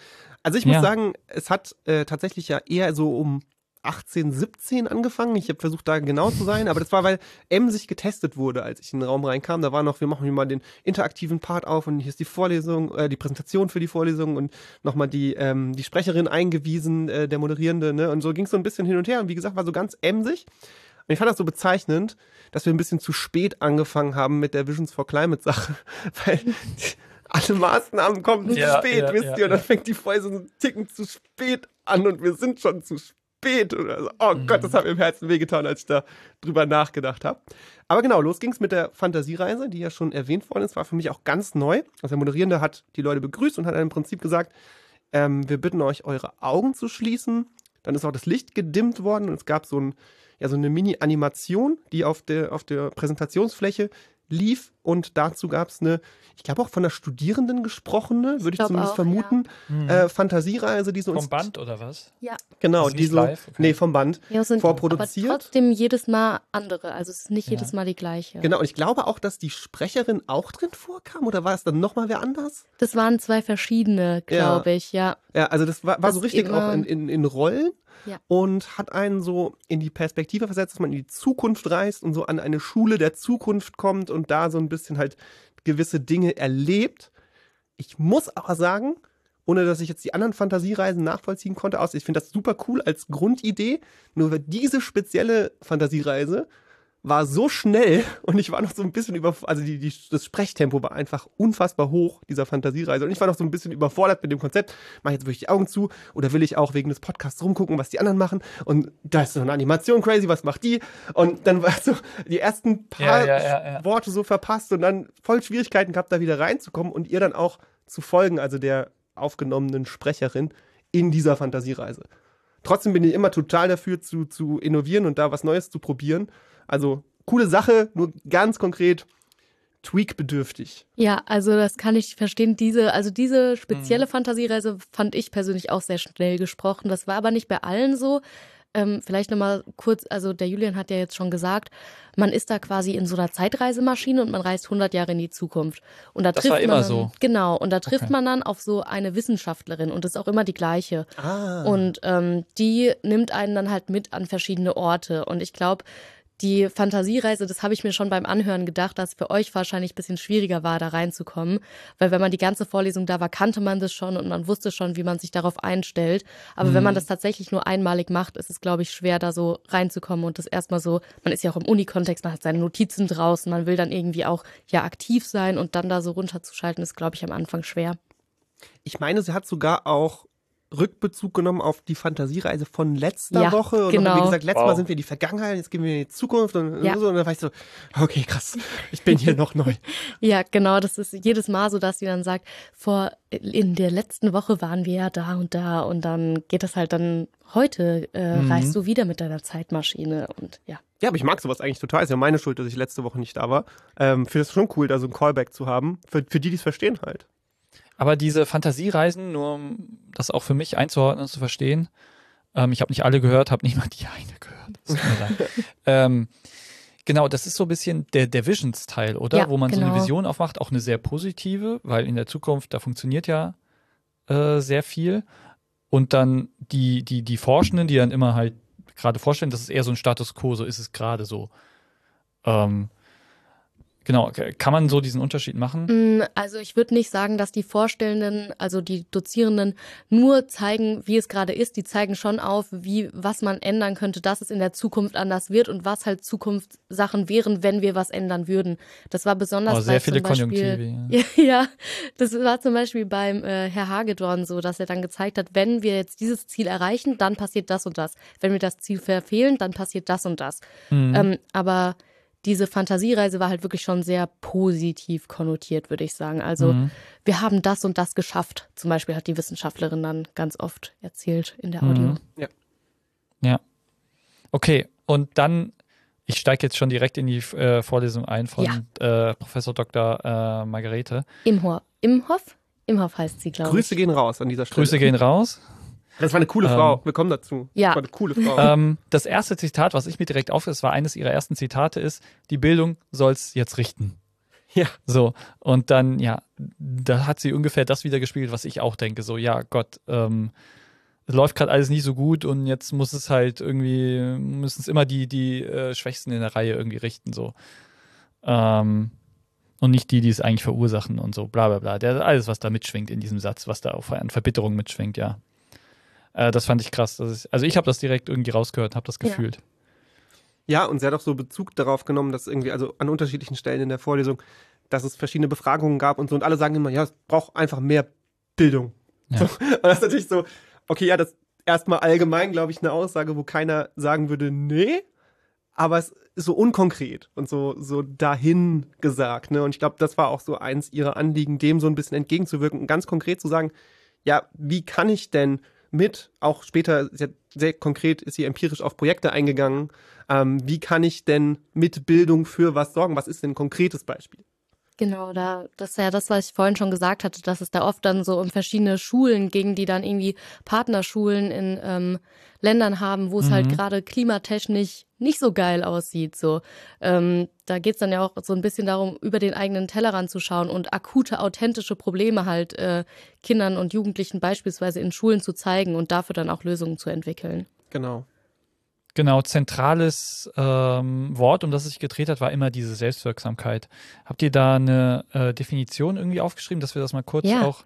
Also ich muss Ja. sagen, es hat äh, tatsächlich ja eher so um 18, 17 angefangen. Ich habe versucht, da genau zu sein, aber das war, weil M sich getestet wurde, als ich in den Raum reinkam. Da war noch, wir machen hier mal den interaktiven Part auf und hier ist die Vorlesung, äh, die Präsentation für die Vorlesung und nochmal die, ähm, die Sprecherin eingewiesen, äh, der Moderierende, ne? Und so ging es so ein bisschen hin und her und wie gesagt, war so ganz emsig. Und ich fand das so bezeichnend, dass wir ein bisschen zu spät angefangen haben mit der Visions for Climate Sache, [laughs] weil alle Maßnahmen kommen Ja, zu spät, ja, wisst ja, ihr, und dann ja. fängt die Folge so einen Ticken zu spät an und wir sind schon zu spät. Oder so. Oh Mhm. Gott, das hat mir im Herzen wehgetan, als ich da drüber nachgedacht habe. Aber genau, los ging's mit der Fantasiereise, die ja schon erwähnt worden ist, war für mich auch ganz neu. Also der Moderierende hat die Leute begrüßt und hat im Prinzip gesagt, ähm, wir bitten euch, eure Augen zu schließen. Dann ist auch das Licht gedimmt worden und es gab so, ein, ja, so eine Mini-Animation, die auf der, auf der Präsentationsfläche lief und dazu gab es eine, ich glaube auch von der Studierenden gesprochene, würde ich, glaub zumindest auch, vermuten, äh, Fantasiereise, die so Vom Band oder was? Ja. Genau, Also die so, live? Okay. nee, vom Band. Ja, es sind Vorproduziert? aber trotzdem jedes Mal andere. Also es ist nicht Ja. jedes Mal die gleiche. Genau, und ich glaube auch, dass die Sprecherin auch drin vorkam, oder war es dann nochmal wer anders? Das waren zwei verschiedene, glaube ich, ja. Ja, also das war, war Das so richtig auch in, in, in Rollen Ja. und hat einen so in die Perspektive versetzt, dass man in die Zukunft reist und so an eine Schule der Zukunft kommt und da so ein bisschen halt gewisse Dinge erlebt. Ich muss aber sagen, ohne dass ich jetzt die anderen Fantasiereisen nachvollziehen konnte, aus, ich finde das super cool als Grundidee, nur diese spezielle Fantasiereise war so schnell [laughs] und ich war noch so ein bisschen über, also die, die, das Sprechtempo war einfach unfassbar hoch dieser Fantasiereise und ich war noch so ein bisschen überfordert mit dem Konzept. Mach ich jetzt wirklich die Augen zu oder will ich auch wegen des Podcasts rumgucken, was die anderen machen und da ist so eine Animation crazy, was macht die? Und dann war so die ersten paar ja, ja, ja. Worte so verpasst und dann voll Schwierigkeiten gehabt, da wieder reinzukommen und ihr dann auch zu folgen, also der aufgenommenen Sprecherin in dieser Fantasiereise. Trotzdem bin ich immer total dafür zu, zu innovieren und da was Neues zu probieren. Also coole Sache, nur ganz konkret tweakbedürftig. Ja, also das kann ich verstehen. Diese, also diese spezielle Mhm. Fantasiereise fand ich persönlich auch sehr schnell gesprochen. Das war aber nicht bei allen so. Ähm, vielleicht nochmal kurz, also der Julian hat ja jetzt schon gesagt, man ist da quasi in so einer Zeitreisemaschine und man reist 100 Jahre in die Zukunft. Und da Das trifft war immer man dann, so. Genau, und da trifft Okay. man dann auf so eine Wissenschaftlerin und das ist auch immer die gleiche. Ah. Und ähm, die nimmt einen dann halt mit an verschiedene Orte. Und ich glaube, die Fantasiereise, das habe ich mir schon beim Anhören gedacht, dass es für euch wahrscheinlich ein bisschen schwieriger war, da reinzukommen. Weil wenn man die ganze Vorlesung da war, kannte man das schon und man wusste schon, wie man sich darauf einstellt. Aber wenn man das tatsächlich nur einmalig macht, ist es, glaube ich, schwer, da so reinzukommen und das erstmal so, man ist ja auch im Unikontext, man hat seine Notizen draußen, man will dann irgendwie auch ja aktiv sein und dann da so runterzuschalten, ist, glaube ich, am Anfang schwer. Ich meine, sie hat sogar auch Rückbezug genommen auf die Fantasiereise von letzter Ja, Woche. Und genau. wie gesagt, letztes Wow. Mal sind wir in die Vergangenheit, jetzt gehen wir in die Zukunft und, Ja. und so. Und dann war ich so, okay, krass, ich bin hier noch neu. [laughs] Ja, genau, das ist jedes Mal so, dass sie dann sagt, vor in der letzten Woche waren wir ja da und da und dann geht das halt dann heute äh, Mhm. reist du wieder mit deiner Zeitmaschine und ja. Ja, aber ich mag sowas eigentlich total. Ist ja meine Schuld, dass ich letzte Woche nicht da war. Ähm, Finde es schon cool, da so ein Callback zu haben. Für, für die, die es verstehen halt. Aber diese Fantasiereisen, nur um das auch für mich einzuordnen und zu verstehen, ähm, ich habe nicht alle gehört, habe nicht mal die eine gehört. [laughs] Ähm, genau, das ist so ein bisschen der, der Visions-Teil, oder? Ja, Wo man so eine genau. Vision aufmacht, auch eine sehr positive, weil in der Zukunft, da funktioniert ja äh, sehr viel. Und dann die, die, die Forschenden, die dann immer halt gerade vorstellen, das ist eher so ein Status quo, so ist es gerade so. Ähm, genau, kann man so diesen Unterschied machen? Mm, Also ich würde nicht sagen, dass die Vorstellenden, also die Dozierenden, nur zeigen, wie es gerade ist. Die zeigen schon auf, wie was man ändern könnte, dass es in der Zukunft anders wird und was halt Zukunftssachen wären, wenn wir was ändern würden. Das war besonders Oh, sehr bei viele zum Beispiel, Konjunktive, [laughs] Ja, ja, das war zum Beispiel beim äh, Herr Hagedorn so, dass er dann gezeigt hat, wenn wir jetzt dieses Ziel erreichen, dann passiert das und das. Wenn wir das Ziel verfehlen, dann passiert das und das. Mhm. Ähm, aber diese Fantasiereise war halt wirklich schon sehr positiv konnotiert, würde ich sagen. Also Mhm. wir haben das und das geschafft. Zum Beispiel hat die Wissenschaftlerin dann ganz oft erzählt in der Audio. Mhm. Okay, und dann, ich steige jetzt schon direkt in die äh, Vorlesung ein von äh, Professor Dr. Äh, Margarete. Imhoff. Imhoff? Imhoff heißt sie, glaube ich. Grüße gehen raus an dieser Stelle. Grüße gehen raus. Das war eine coole Ähm, Frau. Wir kommen dazu. Ja. Das war eine coole Frau. ähm, das erste Zitat, was ich mir direkt auf, es war eines ihrer ersten Zitate, ist: Die Bildung soll's jetzt richten. Ja. So, und dann, ja, da hat sie ungefähr das wieder gespielt, was ich auch denke. So, ja, Gott, ähm, es läuft gerade alles nicht so gut und jetzt muss es halt irgendwie, müssen es immer die, die äh, Schwächsten in der Reihe irgendwie richten, so. Ähm, und nicht die, die es eigentlich verursachen und so, bla bla bla. Der, alles, was da mitschwingt in diesem Satz, was da auch an Verbitterung mitschwingt, ja. Äh, das fand ich krass. Ist, also ich habe das direkt irgendwie rausgehört, habe das Ja. gefühlt. Ja, und sie hat auch so Bezug darauf genommen, dass irgendwie, also an unterschiedlichen Stellen in der Vorlesung, dass es verschiedene Befragungen gab und so. Und alle sagen immer, ja, es braucht einfach mehr Bildung. Ja. So, und das ist natürlich so, okay, ja, das ist erstmal allgemein, glaube ich, eine Aussage, wo keiner sagen würde, nee, aber es ist so unkonkret und so, so dahin gesagt. Ne? Und ich glaube, das war auch so eins ihrer Anliegen, dem so ein bisschen entgegenzuwirken und ganz konkret zu sagen, ja, wie kann ich denn mit, auch später sehr, sehr konkret ist sie empirisch auf Projekte eingegangen, ähm, wie kann ich denn mit Bildung für was sorgen? Was ist denn ein konkretes Beispiel? Genau, da, das ist ja das, was ich vorhin schon gesagt hatte, dass es da oft dann so um verschiedene Schulen ging, die dann irgendwie Partnerschulen in ähm, Ländern haben, wo es halt Mhm. gerade klimatechnisch nicht so geil aussieht. So, ähm, da geht's dann ja auch so ein bisschen darum, über den eigenen Tellerrand zu schauen und akute, authentische Probleme halt äh, Kindern und Jugendlichen beispielsweise in Schulen zu zeigen und dafür dann auch Lösungen zu entwickeln. Genau. Genau, zentrales ähm, Wort, um das es sich gedreht hat, war immer diese Selbstwirksamkeit. Habt ihr da eine äh, Definition irgendwie aufgeschrieben, dass wir das mal kurz Ja. auch.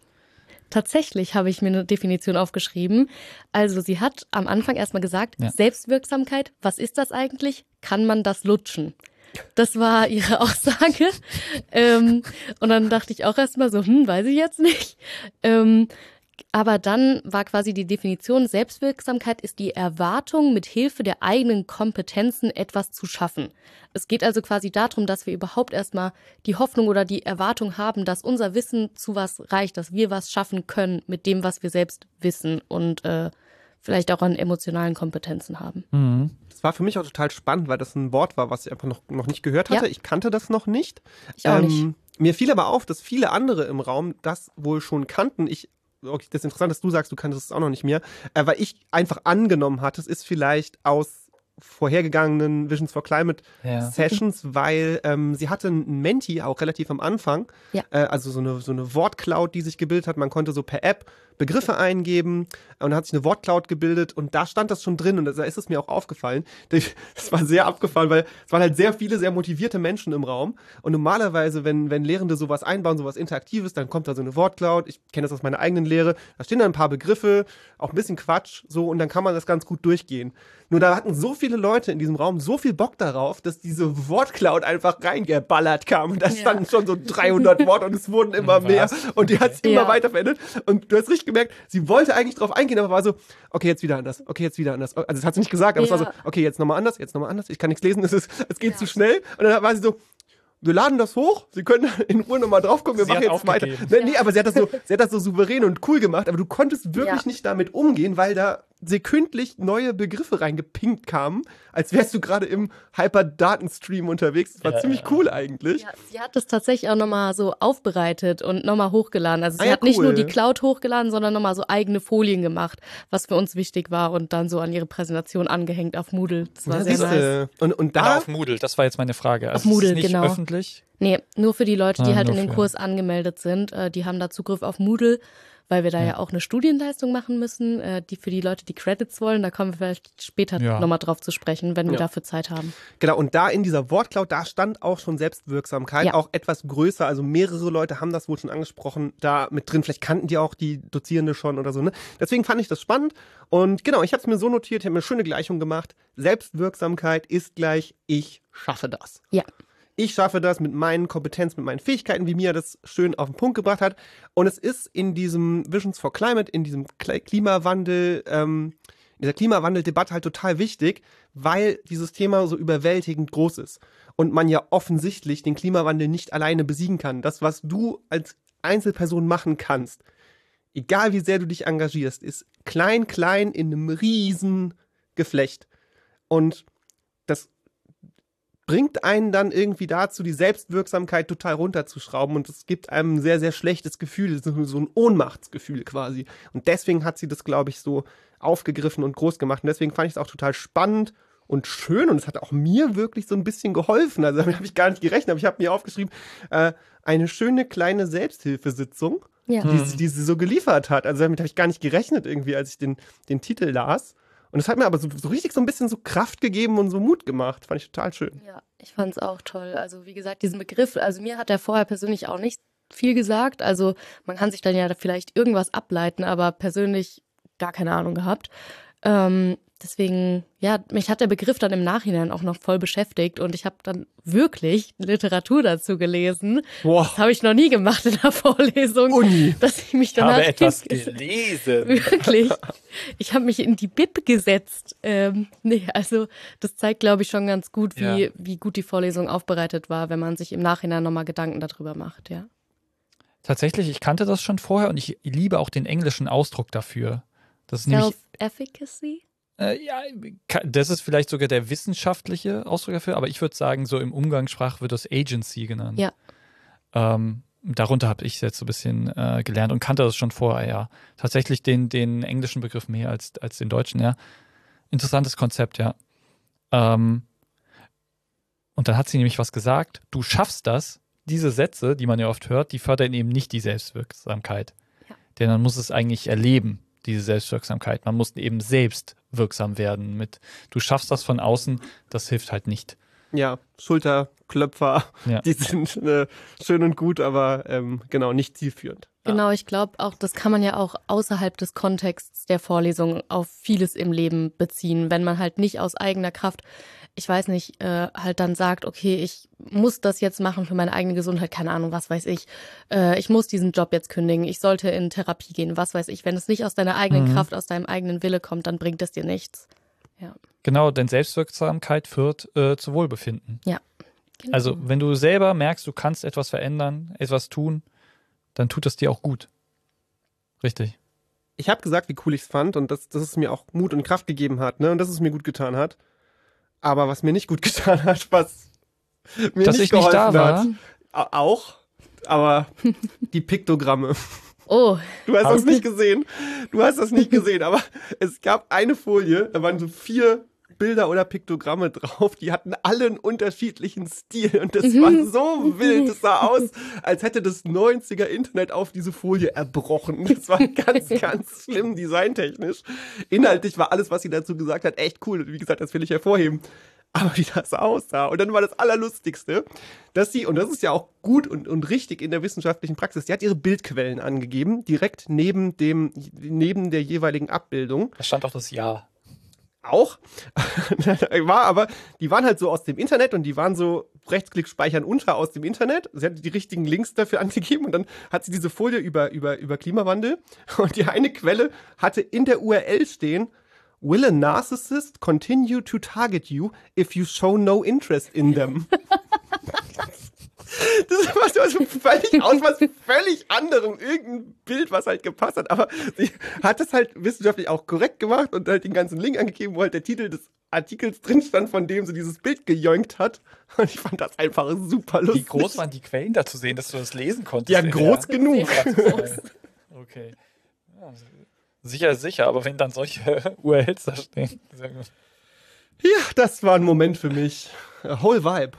Tatsächlich habe ich mir eine Definition aufgeschrieben. Also sie hat am Anfang erstmal gesagt, Ja. Selbstwirksamkeit, was ist das eigentlich? Kann man das lutschen? Das war ihre [laughs] Aussage. ähm, und dann dachte ich auch erstmal so, hm, weiß ich jetzt nicht. Ähm, aber dann war quasi die Definition, Selbstwirksamkeit ist die Erwartung, mit Hilfe der eigenen Kompetenzen etwas zu schaffen. Es geht also quasi darum, dass wir überhaupt erstmal die Hoffnung oder die Erwartung haben, dass unser Wissen zu was reicht, dass wir was schaffen können mit dem, was wir selbst wissen und äh, vielleicht auch an emotionalen Kompetenzen haben. Mhm. Das war für mich auch total spannend, weil das ein Wort war, was ich einfach noch, noch nicht gehört hatte. Ja. Ich kannte das noch nicht. Ich auch nicht. Mir fiel aber auf, dass viele andere im Raum das wohl schon kannten. Ich, okay, das ist interessant, dass du sagst, du kanntest es auch noch nicht mehr, äh, weil ich einfach angenommen hatte, es ist vielleicht aus vorhergegangenen Visions for Climate Ja. Sessions, weil ähm, sie hatte ein Menti auch relativ am Anfang, Ja. äh, also so eine, so eine Wortcloud, die sich gebildet hat. Man konnte so per App Begriffe eingeben und dann hat sich eine Wortcloud gebildet und da stand das schon drin und da ist es mir auch aufgefallen. Das [laughs] war sehr abgefallen, weil es waren halt sehr viele sehr motivierte Menschen im Raum und normalerweise, wenn, wenn Lehrende sowas einbauen, sowas Interaktives, dann kommt da so eine Wortcloud. Ich kenne das aus meiner eigenen Lehre. Da stehen dann ein paar Begriffe, auch ein bisschen Quatsch, so und dann kann man das ganz gut durchgehen. Nur da hatten so viele Leute in diesem Raum so viel Bock darauf, dass diese Wortcloud einfach reingeballert kam und da Ja. standen schon so 300 Worte und es wurden immer [laughs] mehr Was? und die hat es immer Ja. weiter verändert und du hast richtig gemerkt, sie wollte eigentlich drauf eingehen, aber war so, okay, jetzt wieder anders, okay, jetzt wieder anders. Also das hat sie nicht gesagt, aber es war so, Ja. okay, jetzt nochmal anders, jetzt nochmal anders, ich kann nichts lesen, es, ist, es geht zu schnell und dann war sie so, wir laden das hoch, Sie können [laughs] in Ruhe nochmal drauf gucken, wir Sie machen jetzt weiter. Nee, nee, aber sie hat, das so, [laughs] sie hat das so souverän und cool gemacht, aber du konntest wirklich Ja. nicht damit umgehen, weil da sekündlich neue Begriffe reingepinkt kamen, als wärst du gerade im Hyper-Datenstream unterwegs. Das war Ja, ziemlich ja. cool eigentlich. Ja, sie hat das tatsächlich auch nochmal so aufbereitet und nochmal hochgeladen. Also sie Ah ja, hat nicht cool. nur die Cloud hochgeladen, sondern nochmal so eigene Folien gemacht, was für uns wichtig war und dann so an ihre Präsentation angehängt auf Moodle. Das war Ja, sehr nice. Und, und da auf Moodle, das war jetzt meine Frage. Also Auf Moodle, ist nicht genau. öffentlich. Nee, nur für die Leute, die Ah, halt in den für- Kurs angemeldet sind. Äh, die haben da Zugriff auf Moodle, weil wir da ja, auch eine Studienleistung machen müssen. Äh, die für die Leute, die Credits wollen, da kommen wir vielleicht später Ja. nochmal drauf zu sprechen, wenn wir Ja. dafür Zeit haben. Genau, und da in dieser Wortcloud, da stand auch schon Selbstwirksamkeit, Ja. auch etwas größer. Also mehrere Leute haben das wohl schon angesprochen, da mit drin. Vielleicht kannten die auch die Dozierende schon oder so. Ne? Deswegen fand ich das spannend. Und genau, ich habe es mir so notiert, ich habe mir eine schöne Gleichung gemacht. Selbstwirksamkeit ist gleich, ich schaffe das. Ja. Ich schaffe das mit meinen Kompetenzen, mit meinen Fähigkeiten, wie mir das schön auf den Punkt gebracht hat. Und es ist in diesem Visions for Climate, in diesem Klimawandel, ähm, in dieser Klimawandeldebatte halt total wichtig, weil dieses Thema so überwältigend groß ist. Und man ja offensichtlich den Klimawandel nicht alleine besiegen kann. Das, was du als Einzelperson machen kannst, egal wie sehr du dich engagierst, ist klein, klein in einem riesen Geflecht. Und das bringt einen dann irgendwie dazu, die Selbstwirksamkeit total runterzuschrauben und es gibt einem ein sehr, sehr schlechtes Gefühl, so ein Ohnmachtsgefühl quasi. Und deswegen hat sie das, glaube ich, so aufgegriffen und groß gemacht. Und deswegen fand ich es auch total spannend und schön und es hat auch mir wirklich so ein bisschen geholfen. Also damit habe ich gar nicht gerechnet, aber ich habe mir aufgeschrieben, äh, eine schöne kleine Selbsthilfesitzung, Ja. die, sie- die sie so geliefert hat. Also damit habe ich gar nicht gerechnet irgendwie, als ich den, den Titel las. Und es hat mir aber so, so richtig so ein bisschen so Kraft gegeben und so Mut gemacht. Fand ich total schön. Ja, ich fand es auch toll. Also wie gesagt, diesen Begriff, also mir hat er vorher persönlich auch nicht viel gesagt. Also man kann sich dann ja vielleicht irgendwas ableiten, aber persönlich gar keine Ahnung gehabt. Ähm, deswegen, ja, mich hat der Begriff dann im Nachhinein auch noch voll beschäftigt und ich habe dann wirklich Literatur dazu gelesen. Boah, Das habe ich noch nie gemacht in der Vorlesung, Uni. dass ich mich Ich danach habe etwas gelesen. [laughs] Wirklich. Ich habe mich in die Bib gesetzt. Ähm, nee, also das zeigt, glaube ich, schon ganz gut, wie, Ja. wie gut die Vorlesung aufbereitet war, wenn man sich im Nachhinein nochmal Gedanken darüber macht, ja. Tatsächlich, ich kannte das schon vorher und ich liebe auch den englischen Ausdruck dafür. Das ist nämlich Self-Efficacy? Äh, ja, das ist vielleicht sogar der wissenschaftliche Ausdruck dafür, aber ich würde sagen, so im Umgangssprach wird das Agency genannt. Ja. Ähm, darunter habe ich jetzt so ein bisschen äh, gelernt und kannte das schon vorher, ja. Tatsächlich den, den englischen Begriff mehr als, als den deutschen, ja. Interessantes Konzept, ja. Ähm, und dann hat sie nämlich was gesagt, du schaffst das, diese Sätze, die man ja oft hört, die fördern eben nicht die Selbstwirksamkeit. Ja. Denn man muss es eigentlich erleben, diese Selbstwirksamkeit. Man muss eben selbst wirksam werden. Mit du schaffst das von außen, das hilft halt nicht. Ja, Schulterklöpfer, Ja. [laughs] die sind äh, schön und gut, aber ähm, genau, nicht zielführend. Genau, ich glaube auch, das kann man ja auch außerhalb des Kontexts der Vorlesung auf vieles im Leben beziehen, wenn man halt nicht aus eigener Kraft, ich weiß nicht, äh, halt dann sagt, okay, ich muss das jetzt machen für meine eigene Gesundheit, keine Ahnung, was weiß ich, äh, ich muss diesen Job jetzt kündigen, ich sollte in Therapie gehen, was weiß ich, wenn es nicht aus deiner eigenen Mhm. Kraft, aus deinem eigenen Wille kommt, dann bringt es dir nichts. Genau, denn Selbstwirksamkeit führt äh, zu Wohlbefinden. Genau. Also, wenn du selber merkst, du kannst etwas verändern, etwas tun, dann tut es dir auch gut. Richtig. Ich habe gesagt, wie cool ich es fand und dass, dass es mir auch Mut und Kraft gegeben hat, ne? Und dass es mir gut getan hat. Aber was mir nicht gut [laughs] getan hat, was mir Dass nicht ich nicht da geholfen war. hat, auch, aber [laughs] die Piktogramme. Oh, Du hast Hast das nicht gesehen. Du hast das nicht gesehen, aber es gab eine Folie, da waren so vier Bilder oder Piktogramme drauf, die hatten alle einen unterschiedlichen Stil und das war so wild. Das sah aus, [laughs] als hätte das 90er Internet auf diese Folie erbrochen. Das war ganz, [laughs] ganz schlimm designtechnisch. Inhaltlich war alles, was sie dazu gesagt hat, echt cool. Und wie gesagt, das will ich hervorheben. Aber wie das aussah. Und dann war das Allerlustigste, dass sie, und das ist ja auch gut und, und richtig in der wissenschaftlichen Praxis, die hat ihre Bildquellen angegeben, direkt neben dem, neben der jeweiligen Abbildung. Da stand auch das Ja. Auch. [laughs] war aber, die waren halt so aus dem Internet und die waren so Rechtsklick speichern unter aus dem Internet. Sie hat die richtigen Links dafür [laughs] angegeben und dann hat sie diese Folie über, über, über Klimawandel und die eine Quelle hatte in der URL stehen, Will a narcissist continue to target you if you show no interest in them? [laughs] Das war so völlig aus was völlig anderem, irgendein Bild, was halt gepasst hat. Aber sie hat das halt wissenschaftlich auch korrekt gemacht und halt den ganzen Link angegeben, wo halt der Titel des Artikels drin stand, von dem sie dieses Bild gejoinkt hat. Und ich fand das einfach super Wie lustig. groß waren die Quellen da zu sehen, dass du das lesen konntest? Ja, groß der- genug. Okay. Ja, sicher, sicher, aber wenn dann solche [laughs] URLs da stehen. Sehr gut. Ja, das war ein Moment für mich. A whole Vibe.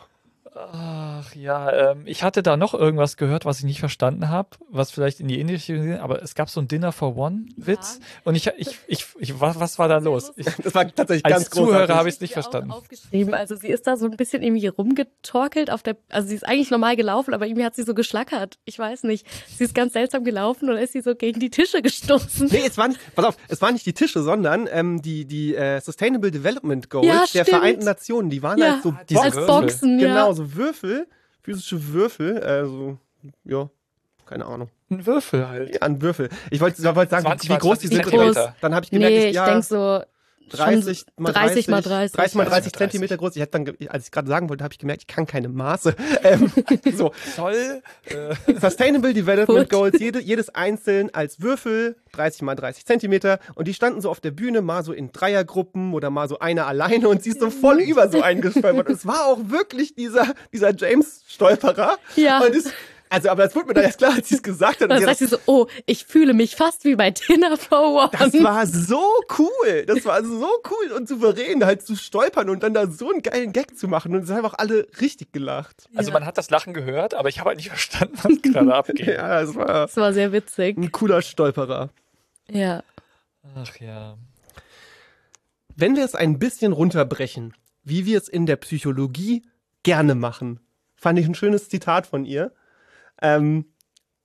Ach ja, ähm, ich hatte da noch irgendwas gehört, was ich nicht verstanden habe, was vielleicht in die ähnliche Richtung ging, aber es gab so ein Dinner for One Witz und ich, ich, ich, ich was, was war da los? Ich, Das war tatsächlich als ganz Zuhörer habe ich es nicht verstanden. Aufgeschrieben. Also sie ist da so ein bisschen irgendwie rumgetorkelt auf der, also sie ist eigentlich normal gelaufen, aber irgendwie hat sie so geschlackert. Ich weiß nicht. Sie ist ganz seltsam gelaufen und ist sie so gegen die Tische gestoßen. Nee, es waren nicht, pass auf, es waren nicht die Tische, sondern ähm, die, die äh, Sustainable Development Goals Ja, der stimmt. Vereinten Nationen. Die waren Ja, halt so Würfel. Boxen, ja. Genau, so Würfel, physische Würfel, also, ja, keine Ahnung. Ein Würfel halt. Ja, ein Würfel. Ich wollte wollte sagen, 20 wie groß die 20 sind. Zentimeter. Dann habe ich gemerkt, Nee, ich, ich ja, denk so 30 mal 30 mal 30. 30 mal 30 30. Zentimeter groß. Ich hätte dann, als ich gerade sagen wollte, habe ich gemerkt, ich kann keine Maße. [laughs] Ähm, so, Zoll. Äh, Sustainable Development. Goals, jede, jedes einzeln als Würfel, 30 mal 30 Zentimeter. Und die standen so auf der Bühne, mal so in Dreiergruppen oder mal so einer alleine und sie ist so voll [laughs] über so eingestolpert. Und es war auch wirklich dieser, dieser James-Stolperer. Ja. Und es, also, aber das wurde mir dann erst klar, als sie es gesagt hat. Und Dann sie sagt sie so, oh, ich fühle mich fast wie bei Dinner for One. das war so cool. Das war so cool und souverän, halt zu stolpern und dann da so einen geilen Gag zu machen. Und es haben auch alle richtig gelacht. also Ja. man hat das Lachen gehört, aber ich habe halt nicht verstanden, was [laughs] gerade abgeht. Ja, es war das war sehr witzig. ein cooler Stolperer. Ja. Ach ja. Wenn wir es ein bisschen runterbrechen, wie wir es in der Psychologie gerne machen, fand ich ein schönes Zitat von ihr. Ähm,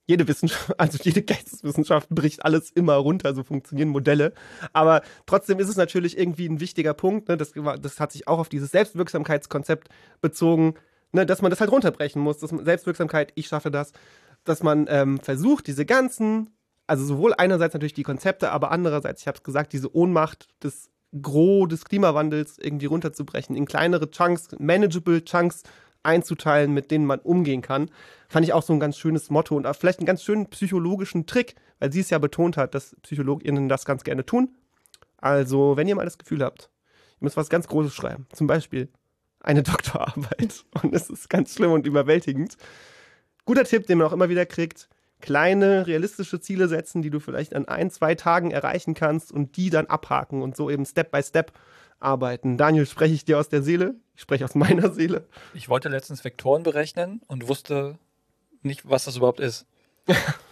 jede Wissenschaft, [laughs] also jede Geisteswissenschaft bricht alles immer runter, so funktionieren Modelle. Aber trotzdem ist es natürlich irgendwie ein wichtiger Punkt, ne? das, das hat sich auch auf dieses Selbstwirksamkeitskonzept bezogen, ne? dass man das halt runterbrechen muss. Dass man, Selbstwirksamkeit, ich schaffe das, dass man ähm, versucht, diese ganzen, also sowohl einerseits natürlich die Konzepte, aber andererseits, ich habe es gesagt, diese Ohnmacht des Gros des Klimawandels irgendwie runterzubrechen, in kleinere Chunks, manageable Chunks einzuteilen, mit denen man umgehen kann. Fand ich auch so ein ganz schönes Motto und vielleicht einen ganz schönen psychologischen Trick, weil sie es ja betont hat, dass PsychologInnen das ganz gerne tun. Also, wenn ihr mal das Gefühl habt, ihr müsst was ganz Großes schreiben, zum Beispiel eine [laughs] Doktorarbeit und es ist ganz schlimm und überwältigend. Guter Tipp, den man auch immer wieder kriegt, kleine, realistische Ziele setzen, die du vielleicht an ein, zwei Tagen erreichen kannst und die dann abhaken und so eben Step by Step arbeiten. Daniel, spreche ich dir aus der Seele? Ich spreche aus meiner Seele. Ich wollte letztens Vektoren berechnen und wusste nicht, was das überhaupt ist.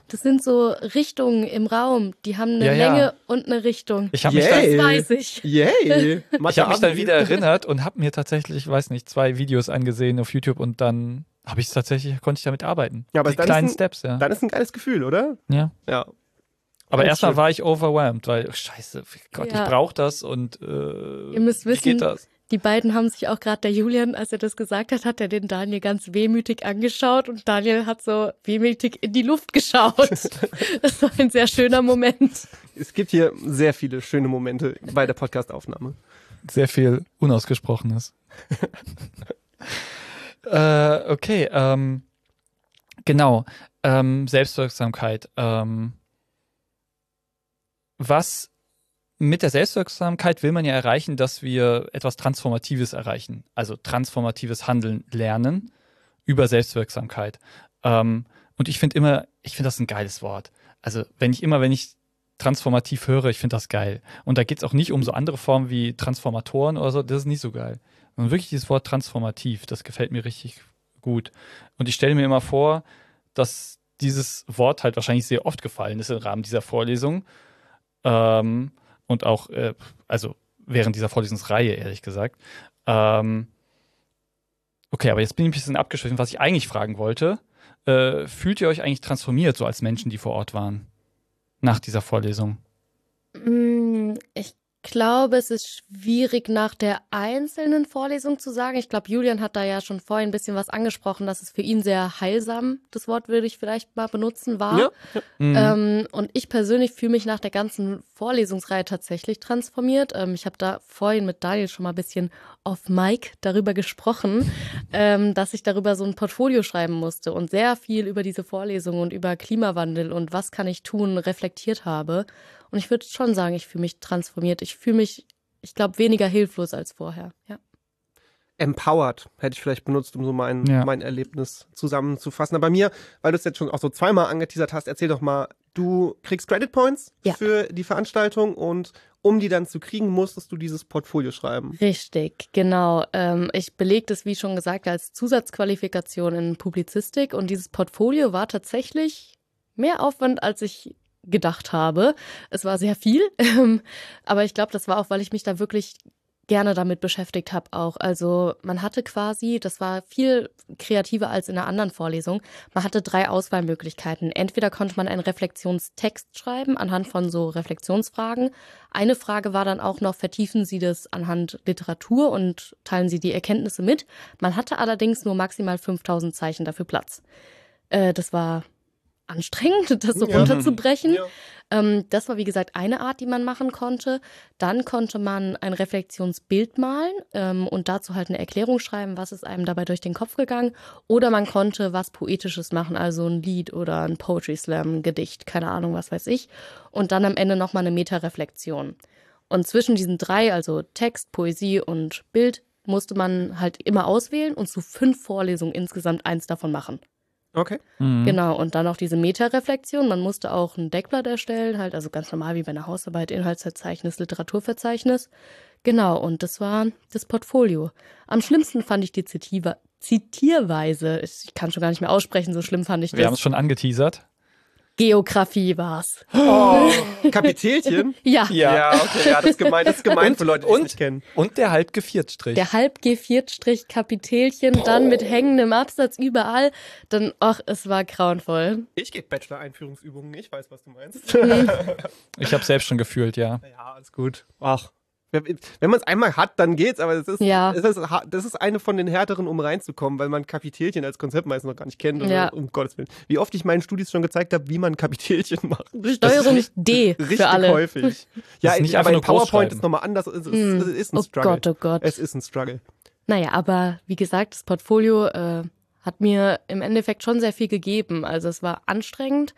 Das sind so Richtungen im Raum. Die haben eine Ja, ja. Länge und eine Richtung. Ich habe mich, dann- Das weiß ich. Yay! [laughs] ich hab mich dann wieder erinnert und habe mir tatsächlich, weiß nicht, zwei Videos angesehen auf YouTube und dann habe ich tatsächlich, konnte ich damit arbeiten. Ja, aber Die dann kleinen ist ein- Steps, ja. Dann ist ein geiles Gefühl, oder? ja. Ja. Aber erstmal war ich overwhelmed, weil, oh, scheiße, Gott, Ja. ich brauche das und äh, Ihr müsst wie wissen, geht das? Die beiden haben sich auch gerade, der Julian, als er das gesagt hat, hat er den Daniel ganz wehmütig angeschaut und Daniel hat so wehmütig in die Luft geschaut. [laughs] Das war ein sehr schöner Moment. Es gibt hier sehr viele schöne Momente bei der Podcastaufnahme. Sehr viel Unausgesprochenes. [laughs] äh, okay, ähm, genau. Ähm, Selbstwirksamkeit. Ähm, was mit der Selbstwirksamkeit will man ja erreichen, dass wir etwas Transformatives erreichen. Also transformatives Handeln lernen über Selbstwirksamkeit. Ähm, und ich finde immer, ich finde das ein geiles Wort. Also wenn ich immer, wenn ich transformativ höre, ich finde das geil. Und da geht es auch nicht um so andere Formen wie Transformatoren oder so, das ist nicht so geil. Und wirklich dieses Wort transformativ, das gefällt mir richtig gut. Und ich stelle mir immer vor, dass dieses Wort halt wahrscheinlich sehr oft gefallen ist im Rahmen dieser Vorlesung. Ähm, und auch, äh, also während dieser Vorlesungsreihe, ehrlich gesagt. Ähm, okay, aber jetzt bin ich ein bisschen abgeschwiffen. Was ich eigentlich fragen wollte, äh, fühlt ihr euch eigentlich transformiert, so als Menschen, die vor Ort waren? Nach dieser Vorlesung? Mm, Ich glaube, es ist schwierig nach der einzelnen Vorlesung zu sagen. Ich glaube, Julian hat da ja schon vorhin ein bisschen was angesprochen, dass es für ihn sehr heilsam, das Wort würde ich vielleicht mal benutzen, war. Ja. Mhm. Ähm, und ich persönlich fühle mich nach der ganzen Vorlesungsreihe tatsächlich transformiert. Ähm, ich habe da vorhin mit Daniel schon mal ein bisschen off Mic darüber gesprochen, ähm, dass ich darüber so ein Portfolio schreiben musste und sehr viel über diese Vorlesung und über Klimawandel und was kann ich tun reflektiert habe. Und ich würde schon sagen, ich fühle mich transformiert. Ich fühle mich, ich glaube, weniger hilflos als vorher. Ja. Empowered hätte ich vielleicht benutzt, um so mein, Ja. mein Erlebnis zusammenzufassen. Aber bei mir, weil du es jetzt schon auch so zweimal angeteasert hast, erzähl doch mal, du kriegst Credit Points Ja. für die Veranstaltung und um die dann zu kriegen, musstest du dieses Portfolio schreiben. Richtig, genau. Ähm, ich belege das, wie schon gesagt, als Zusatzqualifikation in Publizistik und dieses Portfolio war tatsächlich mehr Aufwand, als ich gedacht habe. Es war sehr viel, [laughs] ähm, aber ich glaube, das war auch, weil ich mich da wirklich gerne damit beschäftigt habe auch. Also man hatte quasi, das war viel kreativer als in einer anderen Vorlesung, man hatte drei Auswahlmöglichkeiten. Entweder konnte man einen Reflexionstext schreiben anhand von so Reflexionsfragen. Eine Frage war dann auch noch, vertiefen Sie das anhand Literatur und teilen Sie die Erkenntnisse mit. Man hatte allerdings nur maximal 5000 Zeichen dafür Platz. Äh, das war anstrengend, [laughs] das so Ja. runterzubrechen. Ja. Ähm, das war, wie gesagt, eine Art, die man machen konnte. Dann konnte man ein Reflexionsbild malen ähm, und dazu halt eine Erklärung schreiben, was ist einem dabei durch den Kopf gegangen. Oder man konnte was Poetisches machen, also ein Lied oder ein Poetry Slam, ein Gedicht, keine Ahnung, was weiß ich. Und dann am Ende nochmal eine Metareflexion. Und zwischen diesen drei, also Text, Poesie und Bild, musste man halt immer auswählen und zu fünf Vorlesungen insgesamt eins davon machen. Okay. Mhm. Genau, und dann auch diese Metareflexion. Man musste auch ein Deckblatt erstellen, halt, also ganz normal wie bei einer Hausarbeit, Inhaltsverzeichnis, Literaturverzeichnis. Genau, und das war das Portfolio. Am schlimmsten fand ich die Zitiva Zitierweise. Ich kann schon gar nicht mehr aussprechen, so schlimm fand ich Wir haben das. es schon angeteasert. Geografie war's. Oh, [laughs] Kapitelchen? Ja, okay, ja, das ist gemein, das ist gemein für Leute, die es und- nicht kennen. Und der halb Geviertstrich. der halb G4-Strich Kapitelchen, dann mit hängendem Absatz überall. Dann, ach, es war grauenvoll. Ich gebe Bachelor-Einführungsübungen, ich weiß, was du meinst. [laughs] Ich habe selbst schon gefühlt, ja. ja, alles gut. Ach. Wenn man es einmal hat, dann geht's, aber es ist, Ja. es ist, das ist eine von den härteren, um reinzukommen, weil man Kapitelchen als Konzept meistens noch gar nicht kennt. Ja. Um Gottes Willen. Wie oft ich meinen Studis schon gezeigt habe, wie man Kapitelchen [laughs] macht. Steuerung D [laughs] Richtig für alle. häufig. Ja, ist nicht aber in PowerPoint ist nochmal anders. Es ist, es ist ein Oh Struggle. Gott, oh Gott. Es ist ein Struggle. Naja, aber wie gesagt, das Portfolio äh, hat mir im Endeffekt schon sehr viel gegeben. Also es war anstrengend,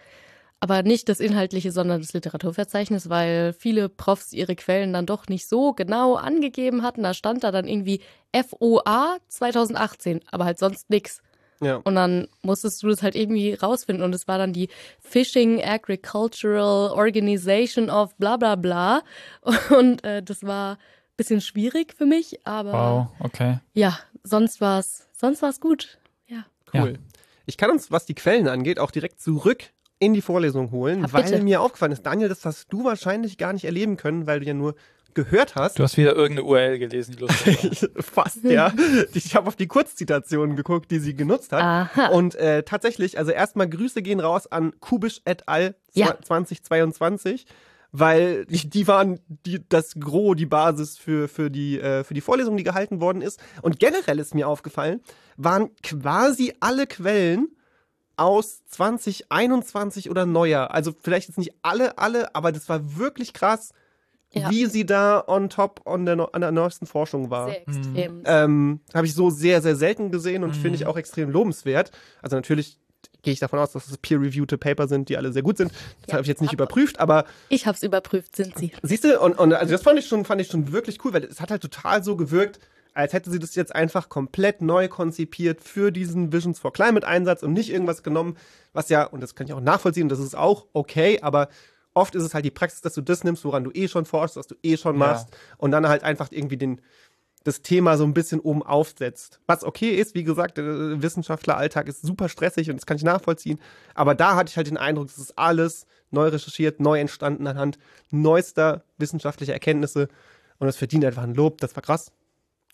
aber nicht das Inhaltliche, sondern das Literaturverzeichnis, weil viele Profs ihre Quellen dann doch nicht so genau angegeben hatten. Da stand da dann irgendwie FOA 2018, aber halt sonst nix. Ja. Und dann musstest du das halt irgendwie rausfinden. Und es war dann die Fishing Agricultural Organization of bla bla bla. [laughs] Und äh, das war ein bisschen schwierig für mich, aber Wow, okay. ja, sonst war's, sonst war's gut. Ja. Cool. Ich kann uns, was die Quellen angeht, auch direkt zurück in die Vorlesung holen, Ach, weil mir aufgefallen ist, Daniel, das hast du wahrscheinlich gar nicht erleben können, weil du ja nur gehört hast. Du hast wieder irgendeine URL gelesen, die lustig. [laughs] Fast, ja. [laughs] Ich habe auf die Kurzzitationen geguckt, die sie genutzt hat. Aha. Und äh, tatsächlich, also erstmal Grüße gehen raus an Kubisch et al. Ja. 2022, weil die, die waren die, das Gros, die Basis für, für, die, äh, für die Vorlesung, die gehalten worden ist. Und generell ist mir aufgefallen, waren quasi alle Quellen aus 2021 oder neuer. Also vielleicht jetzt nicht alle, alle, aber das war wirklich krass, Ja. wie sie da on top on der, an der neuesten Forschung war. Sehr extrem. Ähm, Habe ich so sehr, sehr selten gesehen und Mhm. finde ich auch extrem lobenswert. Also natürlich gehe ich davon aus, dass es peer-reviewte Paper sind, die alle sehr gut sind. Das Ja, habe ich jetzt nicht aber- überprüft, aber Ich hab's überprüft, sind sie. siehst du, und, und also das fand ich schon, fand ich schon wirklich cool, weil es hat halt total so gewirkt, als hätte sie das jetzt einfach komplett neu konzipiert für diesen Visions for Climate Einsatz und nicht irgendwas genommen, was ja, und das kann ich auch nachvollziehen, das ist auch okay, aber oft ist es halt die Praxis, dass du das nimmst, woran du eh schon forschst, was du eh schon Ja. machst und dann halt einfach irgendwie den, das Thema so ein bisschen oben aufsetzt. Was okay ist, wie gesagt, der Wissenschaftleralltag ist super stressig und das kann ich nachvollziehen. Aber da hatte ich halt den Eindruck, es ist alles neu recherchiert, neu entstanden anhand neuester wissenschaftlicher Erkenntnisse. Und es verdient einfach ein Lob. Das war krass.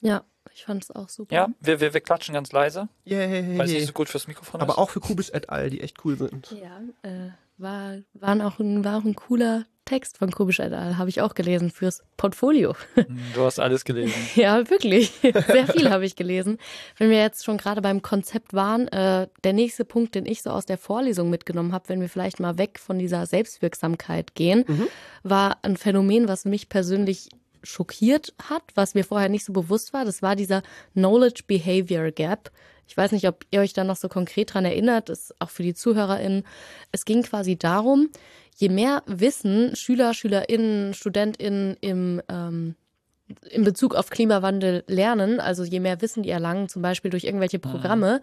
Ja, ich fand's auch super. Ja, wir, wir, wir klatschen ganz leise, Yay. weil es nicht so gut fürs Mikrofon Aber ist. auch für Kubisch et al., die echt cool sind. Ja, äh, war, waren auch ein, war auch ein cooler Text von Kubisch et al. Habe ich auch gelesen fürs Portfolio. [laughs] Hm, Du hast alles gelesen. [laughs] Ja, wirklich. Sehr viel habe ich gelesen. Wenn wir jetzt schon gerade beim Konzept waren, äh, der nächste Punkt, den ich so aus der Vorlesung mitgenommen habe, wenn wir vielleicht mal weg von dieser Selbstwirksamkeit gehen, Mhm. war ein Phänomen, was mich persönlich schockiert hat, was mir vorher nicht so bewusst war. Das war dieser Knowledge Behavior Gap. Ich weiß nicht, ob ihr euch da noch so konkret dran erinnert, ist auch für die ZuhörerInnen. Es ging quasi darum, je mehr Wissen Schüler, SchülerInnen, StudentInnen im ähm, in Bezug auf Klimawandel lernen, also je mehr Wissen die erlangen, zum Beispiel durch irgendwelche Programme,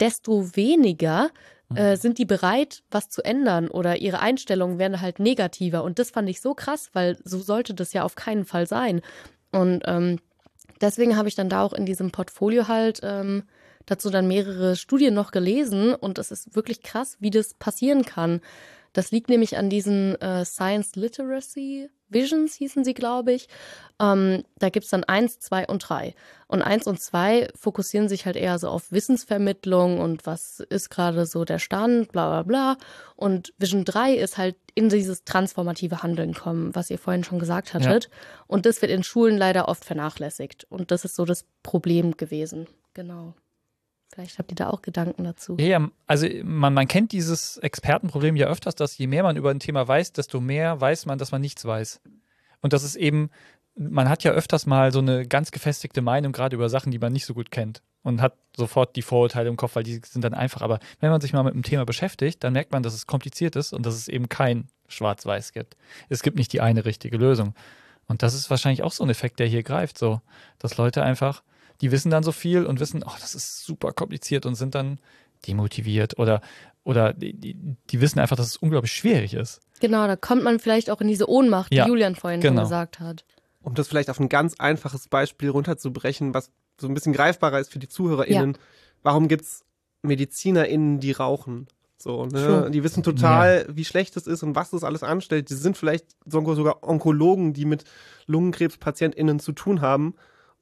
desto weniger äh, sind die bereit, was zu ändern oder ihre Einstellungen werden halt negativer. Und das fand ich so krass, weil so sollte das ja auf keinen Fall sein. Und ähm, deswegen habe ich dann da auch in diesem Portfolio halt ähm, dazu dann mehrere Studien noch gelesen und es ist wirklich krass, wie das passieren kann. Das liegt nämlich an diesen äh, Science Literacy Visions, hießen sie, glaube ich. Ähm, da gibt's dann eins, zwei und drei. Und eins und zwei fokussieren sich halt eher so auf Wissensvermittlung und was ist gerade so der Stand, bla bla bla. Und Vision 3 ist halt in dieses transformative Handeln kommen, was ihr vorhin schon gesagt hattet. Und das wird in Schulen leider oft vernachlässigt. Und das ist so das Problem gewesen. Genau. Vielleicht habt ihr da auch Gedanken dazu. Ja, ja, also man, man kennt dieses Expertenproblem ja öfters, dass je mehr man über ein Thema weiß, desto mehr weiß man, dass man nichts weiß. Und das ist eben, man hat ja öfters mal so eine ganz gefestigte Meinung, gerade über Sachen, die man nicht so gut kennt. Und hat sofort die Vorurteile im Kopf, weil die sind dann einfach. Aber wenn man sich mal mit dem Thema beschäftigt, dann merkt man, dass es kompliziert ist und dass es eben kein Schwarz-Weiß gibt. Es gibt nicht die eine richtige Lösung. Und das ist wahrscheinlich auch so ein Effekt, der hier greift, so, dass Leute einfach, die wissen dann so viel und wissen, oh, das ist super kompliziert und sind dann demotiviert oder, oder die, die, die wissen einfach, dass es unglaublich schwierig ist. Genau, da kommt man vielleicht auch in diese Ohnmacht, Ja, die Julian vorhin genau. schon gesagt hat. Um das vielleicht auf ein ganz einfaches Beispiel runterzubrechen, was so ein bisschen greifbarer ist für die ZuhörerInnen. Warum gibt's MedizinerInnen, die rauchen? So, ne? Die wissen total, wie schlecht es ist und was das alles anstellt. Die sind vielleicht sogar sogar Onkologen, die mit LungenkrebspatientInnen zu tun haben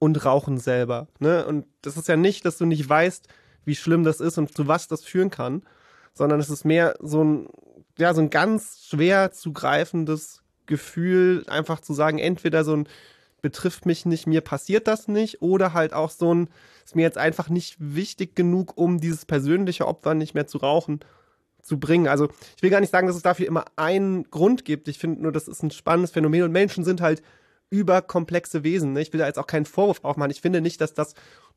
und rauchen selber. Ne? Und das ist ja nicht, dass du nicht weißt, wie schlimm das ist und zu was das führen kann, sondern es ist mehr so ein, ja, so ein ganz schwer zu greifendes Gefühl, einfach zu sagen, entweder so ein betrifft mich nicht, mir passiert das nicht, oder halt auch so ein, ist mir jetzt einfach nicht wichtig genug, um dieses persönliche Opfer nicht mehr zu rauchen zu bringen. Also ich will gar nicht sagen, dass es dafür immer einen Grund gibt. Ich finde nur, das ist ein spannendes Phänomen und Menschen sind halt überkomplexe Wesen. Ne? Ich will da jetzt auch keinen Vorwurf aufmachen. Ich finde nicht, dass das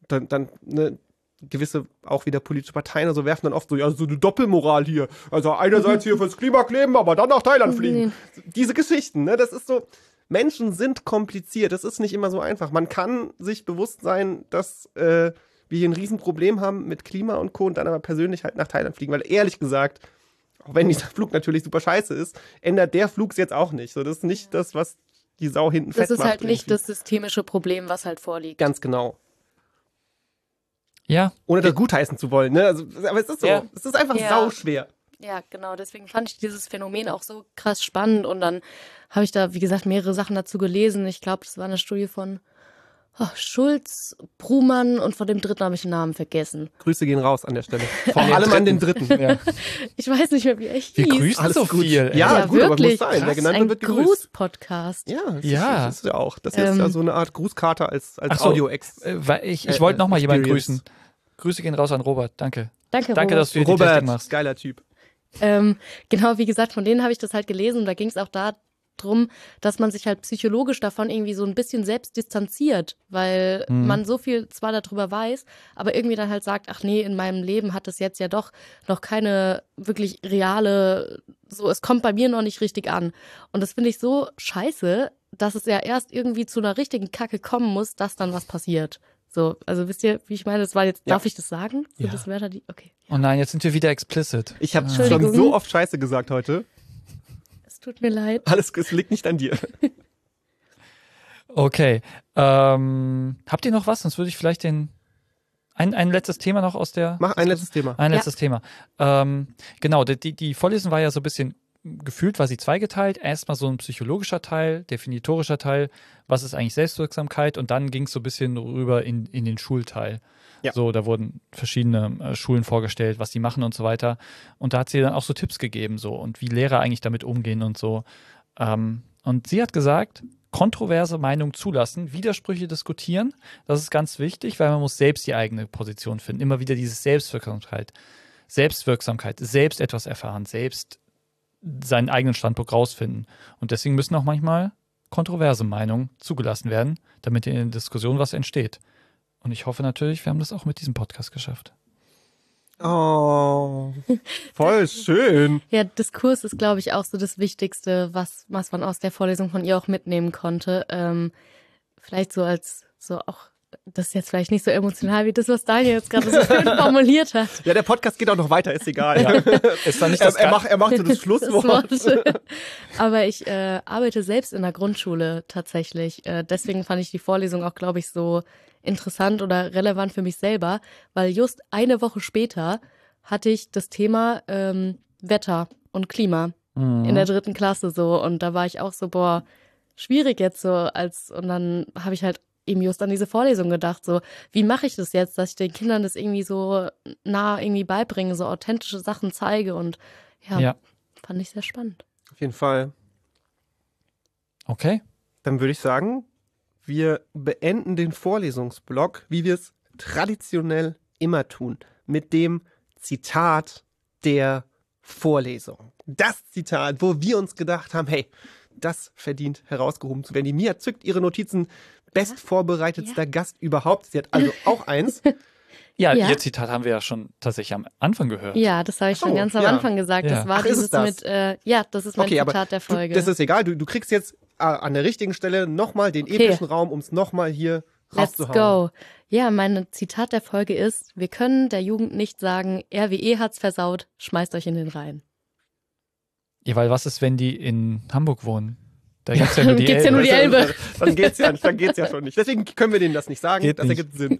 dann, dann ne, gewisse auch wieder politische Parteien oder so werfen dann oft so, ja, so eine Doppelmoral hier. Also einerseits hier fürs Klima kleben, aber dann nach Thailand fliegen. Diese Geschichten, ne, das ist so, Menschen sind kompliziert. Das ist nicht immer so einfach. Man kann sich bewusst sein, dass äh, wir hier ein Riesenproblem haben mit Klima und Co. und dann aber persönlich halt nach Thailand fliegen. Weil ehrlich gesagt, auch wenn dieser Flug natürlich super scheiße ist, ändert der Flug jetzt auch nicht. So, das ist nicht das, was die Sau hinten Das fett ist macht halt nicht irgendwie. das systemische Problem, was halt vorliegt. Ganz genau. Ja, Ohne das gutheißen zu wollen, ne? Also, aber es ist so. Ja. Es ist einfach Ja. sauschwer. Ja, genau. Deswegen fand ich dieses Phänomen auch so krass spannend. Und dann habe ich da, wie gesagt, mehrere Sachen dazu gelesen. Ich glaube, das war eine Studie von oh, Schulz, Brumann und von dem dritten habe ich den Namen vergessen. Grüße gehen raus an der Stelle. [laughs] Vor allem an den dritten. ja. [laughs] Ich weiß nicht mehr, wie er hieß. Wir grüßen Alles so gut. viel. Ja, ja, gut, aber muss wirklich. sein. Wer Krass, genannt ein wird, wird gegrüßt. Gruß-Podcast. Ja, das Ja. Ist, das ist ja auch. Das ist Ähm, ja so eine Art Grußkarte als, als so. Audio-Ex. Äh, ich ich Äh, wollte noch mal jemanden grüßen. Grüße gehen raus an Robert. Danke. Danke, Danke, Robert. dass du hier die Robert, Technik machst. geiler Typ. Ähm, genau, wie gesagt, von denen habe ich das halt gelesen und da ging es auch darum, dass man sich halt psychologisch davon irgendwie so ein bisschen selbst distanziert, weil Mhm. man so viel zwar darüber weiß, aber irgendwie dann halt sagt, ach nee, in meinem Leben hat das jetzt ja doch noch keine wirklich reale, so, es kommt bei mir noch nicht richtig an. Und das finde ich so scheiße, dass es ja erst irgendwie zu einer richtigen Kacke kommen muss, dass dann was passiert. So, also wisst ihr, wie ich meine? Das war jetzt, Ja. darf ich das sagen? Sind Ja. das Wörter, die, okay. Oh nein, jetzt sind wir wieder explicit. Ich habe schon Entschuldigung. so oft Scheiße gesagt heute. Tut mir leid. Alles, es liegt nicht an dir. [laughs] Okay. Ähm, habt ihr noch was? Sonst würde ich vielleicht den ein, ein letztes Thema noch aus der Mach ein letztes Thema. Ein Ja. letztes Thema. Ähm, genau, die, die- die Vorlesung war ja so ein bisschen gefühlt, war sie zweigeteilt. Erstmal so ein psychologischer Teil, definitorischer Teil, was ist eigentlich Selbstwirksamkeit und dann ging es so ein bisschen rüber in, in den Schulteil. Ja. So, da wurden verschiedene äh, Schulen vorgestellt, was die machen und so weiter. Und da hat sie dann auch so Tipps gegeben, so und wie Lehrer eigentlich damit umgehen und so. Ähm, und sie hat gesagt, kontroverse Meinung zulassen, Widersprüche diskutieren, das ist ganz wichtig, weil man muss selbst die eigene Position finden. Immer wieder diese Selbstwirksamkeit, Selbstwirksamkeit, selbst etwas erfahren, selbst seinen eigenen Standpunkt rausfinden. Und deswegen müssen auch manchmal kontroverse Meinungen zugelassen werden, damit in der Diskussion was entsteht. Und ich hoffe natürlich, wir haben das auch mit diesem Podcast geschafft. Oh, [laughs] voll schön. Ja, Diskurs ist, glaube ich, auch so das Wichtigste, was, was man aus der Vorlesung von ihr auch mitnehmen konnte. Ähm, vielleicht so als, so auch, das ist jetzt vielleicht nicht so emotional wie das, was Daniel jetzt gerade so schön [laughs] formuliert hat. Ja, der Podcast geht auch noch weiter, ist egal. Ja, [laughs] ist nicht er, das er, macht, er macht so [laughs] das Schlusswort. Das. Aber ich äh, arbeite selbst in der Grundschule tatsächlich. Äh, deswegen fand ich die Vorlesung auch, glaube ich, so interessant oder relevant für mich selber, weil just eine Woche später hatte ich das Thema ähm, Wetter und Klima Mhm. in der dritten Klasse so und da war ich auch so boah schwierig jetzt so als und dann habe ich halt eben just an diese Vorlesung gedacht so wie mache ich das jetzt dass ich den Kindern das irgendwie so nah irgendwie beibringe so authentische Sachen zeige und ja, Ja. fand ich sehr spannend Auf jeden Fall. Okay. Dann würde ich sagen, wir beenden den Vorlesungsblock, wie wir es traditionell immer tun. Mit dem Zitat der Vorlesung. Das Zitat, wo wir uns gedacht haben, hey, das verdient herausgehoben zu werden. Die Mia zückt ihre Notizen. Best vorbereitetster Gast überhaupt. Sie hat also [laughs] auch eins. Ja, Ja. ihr Zitat haben wir ja schon tatsächlich am Anfang gehört. Ja, das habe ich schon so, ganz am ja. Anfang gesagt. Ja. Das war Ach, dieses das? mit, äh, ja, das ist mein Okay, Zitat der Du, Folge. das ist egal. Du, du kriegst jetzt äh, an der richtigen Stelle nochmal den Okay. epischen Raum, um es nochmal hier Let's rauszuhauen. go. Ja, mein Zitat der Folge ist, wir können der Jugend nicht sagen, RWE hat's versaut, schmeißt euch in den Rhein. Ja, weil was ist, wenn die in Hamburg wohnen? Da gibt's ja nur die [laughs] ja Elbe. nur die Elbe. Dann geht's ja, dann geht's ja schon nicht. Deswegen können wir denen das nicht sagen. Geht das nicht. ergibt Sinn.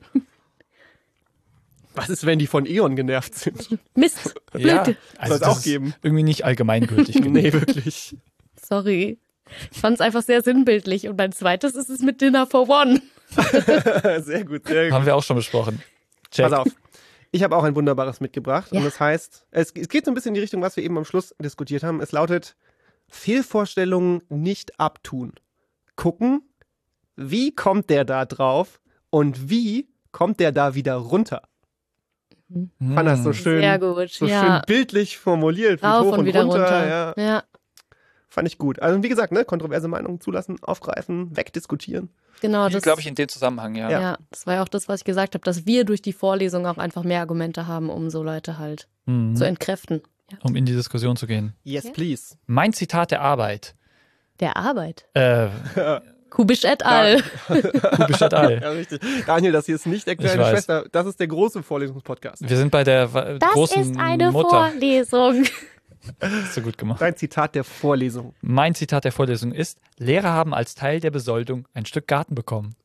Was ist, wenn die von E.ON genervt sind? Mist, blöd. Ja, Soll also es das auch geben. irgendwie nicht allgemeingültig. [laughs] genug. nee, wirklich. Sorry. Ich fand's einfach sehr sinnbildlich. Und mein zweites ist es mit Dinner for One. [laughs] sehr gut, sehr gut. Haben wir auch schon besprochen. Check. Pass auf. Ich habe auch ein wunderbares mitgebracht. Ja. Und das heißt, es, es geht so ein bisschen in die Richtung, was wir eben am Schluss diskutiert haben. Es lautet, Fehlvorstellungen nicht abtun. Gucken, wie kommt der da drauf und wie kommt der da wieder runter. Fand das so schön, Sehr gut. so ja. schön bildlich formuliert. Rauf hoch und wieder runter. Ja, Ja, fand ich gut. Also wie gesagt, ne, kontroverse Meinungen zulassen, aufgreifen, wegdiskutieren. genau. Das, glaube ich, in dem Zusammenhang, ja. ja. das war ja auch das, was ich gesagt habe, dass wir durch die Vorlesung auch einfach mehr Argumente haben, um so Leute halt Mhm. zu entkräften. Ja. Um in die Diskussion zu gehen. Yes, please. Mein Zitat der Arbeit. Der Arbeit. Äh, Kubisch et al. [laughs] Kubisch et al. Ja, richtig. Daniel, das hier ist nicht der kleine. Schwester, das ist der große Vorlesungspodcast. Wir sind bei der Das großen ist eine Mutter. Vorlesung. Hast du gut gemacht. Dein Zitat der Vorlesung. Mein Zitat der Vorlesung ist: Lehrer haben als Teil der Besoldung ein Stück Garten bekommen.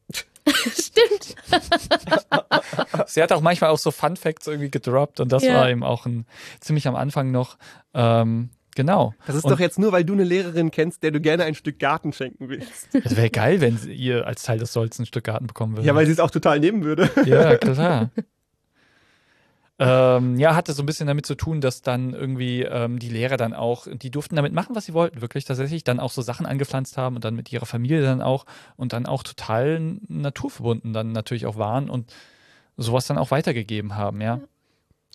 [laughs] Stimmt. [laughs] Sie hat auch manchmal auch so Fun Facts irgendwie gedroppt und das Ja. war eben auch ein ziemlich am Anfang noch. Ähm, genau. Das ist Und doch jetzt nur, weil du eine Lehrerin kennst, der du gerne ein Stück Garten schenken willst. [laughs] Es wäre geil, wenn sie- ihr als Teil des Solls ein Stück Garten bekommen würdet. Ja, weil sie es auch total nehmen würde. Ja, klar. Ähm, ja, hatte so ein bisschen damit zu tun, dass dann irgendwie ähm, die Lehrer dann auch, die durften damit machen, was sie wollten, wirklich tatsächlich, dann auch so Sachen angepflanzt haben und dann mit ihrer Familie dann auch und dann auch total naturverbunden dann natürlich auch waren und sowas dann auch weitergegeben haben, ja.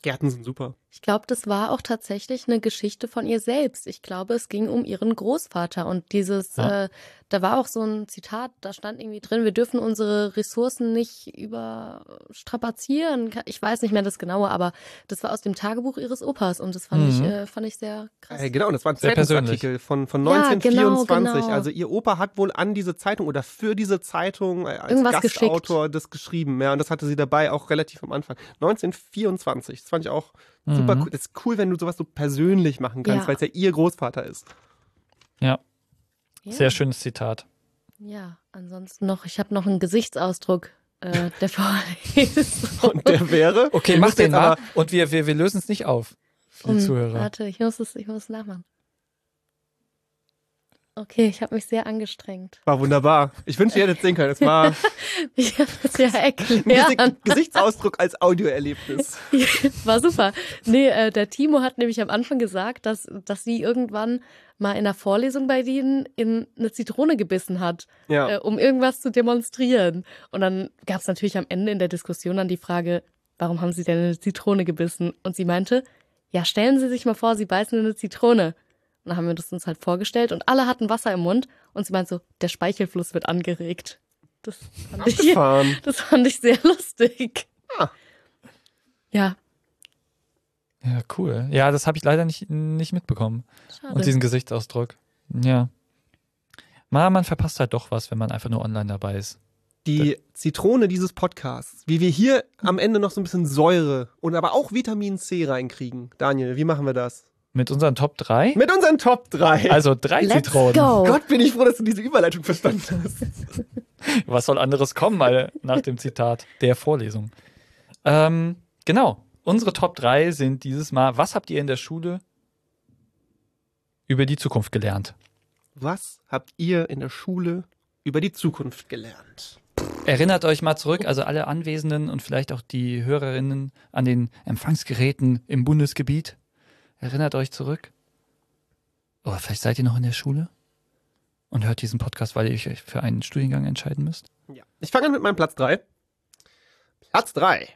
Gärten sind super. Ich glaube, das war auch tatsächlich eine Geschichte von ihr selbst. Ich glaube, es ging um ihren Großvater und dieses, Ja. äh, da war auch so ein Zitat, da stand irgendwie drin, wir dürfen unsere Ressourcen nicht überstrapazieren. Ich weiß nicht mehr das Genaue, aber das war aus dem Tagebuch ihres Opas und das fand ich, Mhm. äh, fand ich sehr krass. Äh, genau, das war ein Sehr persönlich. Zeitungsartikel von, von Ja, 1924. genau, genau. Also ihr Opa hat wohl an diese Zeitung oder für diese Zeitung äh, als Irgendwas Gastautor das geschrieben. Ja, und das hatte sie dabei auch relativ am Anfang. 1924. Das fand ich auch super Mhm. cool. Das ist cool, wenn du sowas so persönlich machen kannst, Ja. weil es ja ihr Großvater ist. Ja, Ja. sehr schönes Zitat. Ja, ansonsten noch, ich habe noch einen Gesichtsausdruck äh, [laughs] der Vorlesung. Und der wäre. Okay, mach den mal aber- und wir, wir, wir lösen es nicht auf für die Zuhörer. Warte, ich muss es, ich muss es nachmachen. Okay, ich habe mich sehr angestrengt. War wunderbar. Ich wünschte, ihr hättet sehen können. Es war [laughs] Ich habe es ja ein erklärt. Gesi- Gesichtsausdruck als Audioerlebnis. [laughs] War super. Nee, äh, der Timo hat nämlich am Anfang gesagt, dass, dass sie irgendwann mal in einer Vorlesung bei denen in eine Zitrone gebissen hat, Ja. äh, um irgendwas zu demonstrieren. Und dann gab es natürlich am Ende in der Diskussion dann die Frage, warum haben sie denn in eine Zitrone gebissen? Und sie meinte, ja, stellen Sie sich mal vor, Sie beißen in eine Zitrone. Und dann haben wir das uns halt vorgestellt und alle hatten Wasser im Mund und sie meint so, der Speichelfluss wird angeregt. Das fand ich, [laughs] das fand ich sehr lustig. Ah. Ja, Ja, cool. Ja, das habe ich leider nicht, nicht mitbekommen. schade. Und diesen Gesichtsausdruck. Ja. Man, man verpasst halt doch was, wenn man einfach nur online dabei ist. Die Zitrone dieses Podcasts, wie wir hier am Ende noch so ein bisschen Säure und aber auch Vitamin C reinkriegen. Daniel, wie machen wir das? Mit unseren Top 3? Mit unseren Top 3. Also drei Let's Zitronen. go. Gott, bin ich froh, dass du diese Überleitung verstanden hast. [laughs] Was soll anderes kommen, mal nach dem Zitat der Vorlesung? Ähm, genau. Unsere Top 3 sind dieses Mal, was habt ihr in der Schule über die Zukunft gelernt? Was habt ihr in der Schule über die Zukunft gelernt? Erinnert euch mal zurück, also alle Anwesenden und vielleicht auch die Hörerinnen an den Empfangsgeräten im Bundesgebiet. Erinnert euch zurück. Oder vielleicht seid ihr noch in der Schule und hört diesen Podcast, weil ihr euch für einen Studiengang entscheiden müsst. Ja. Ich fange an mit meinem Platz 3. Platz 3.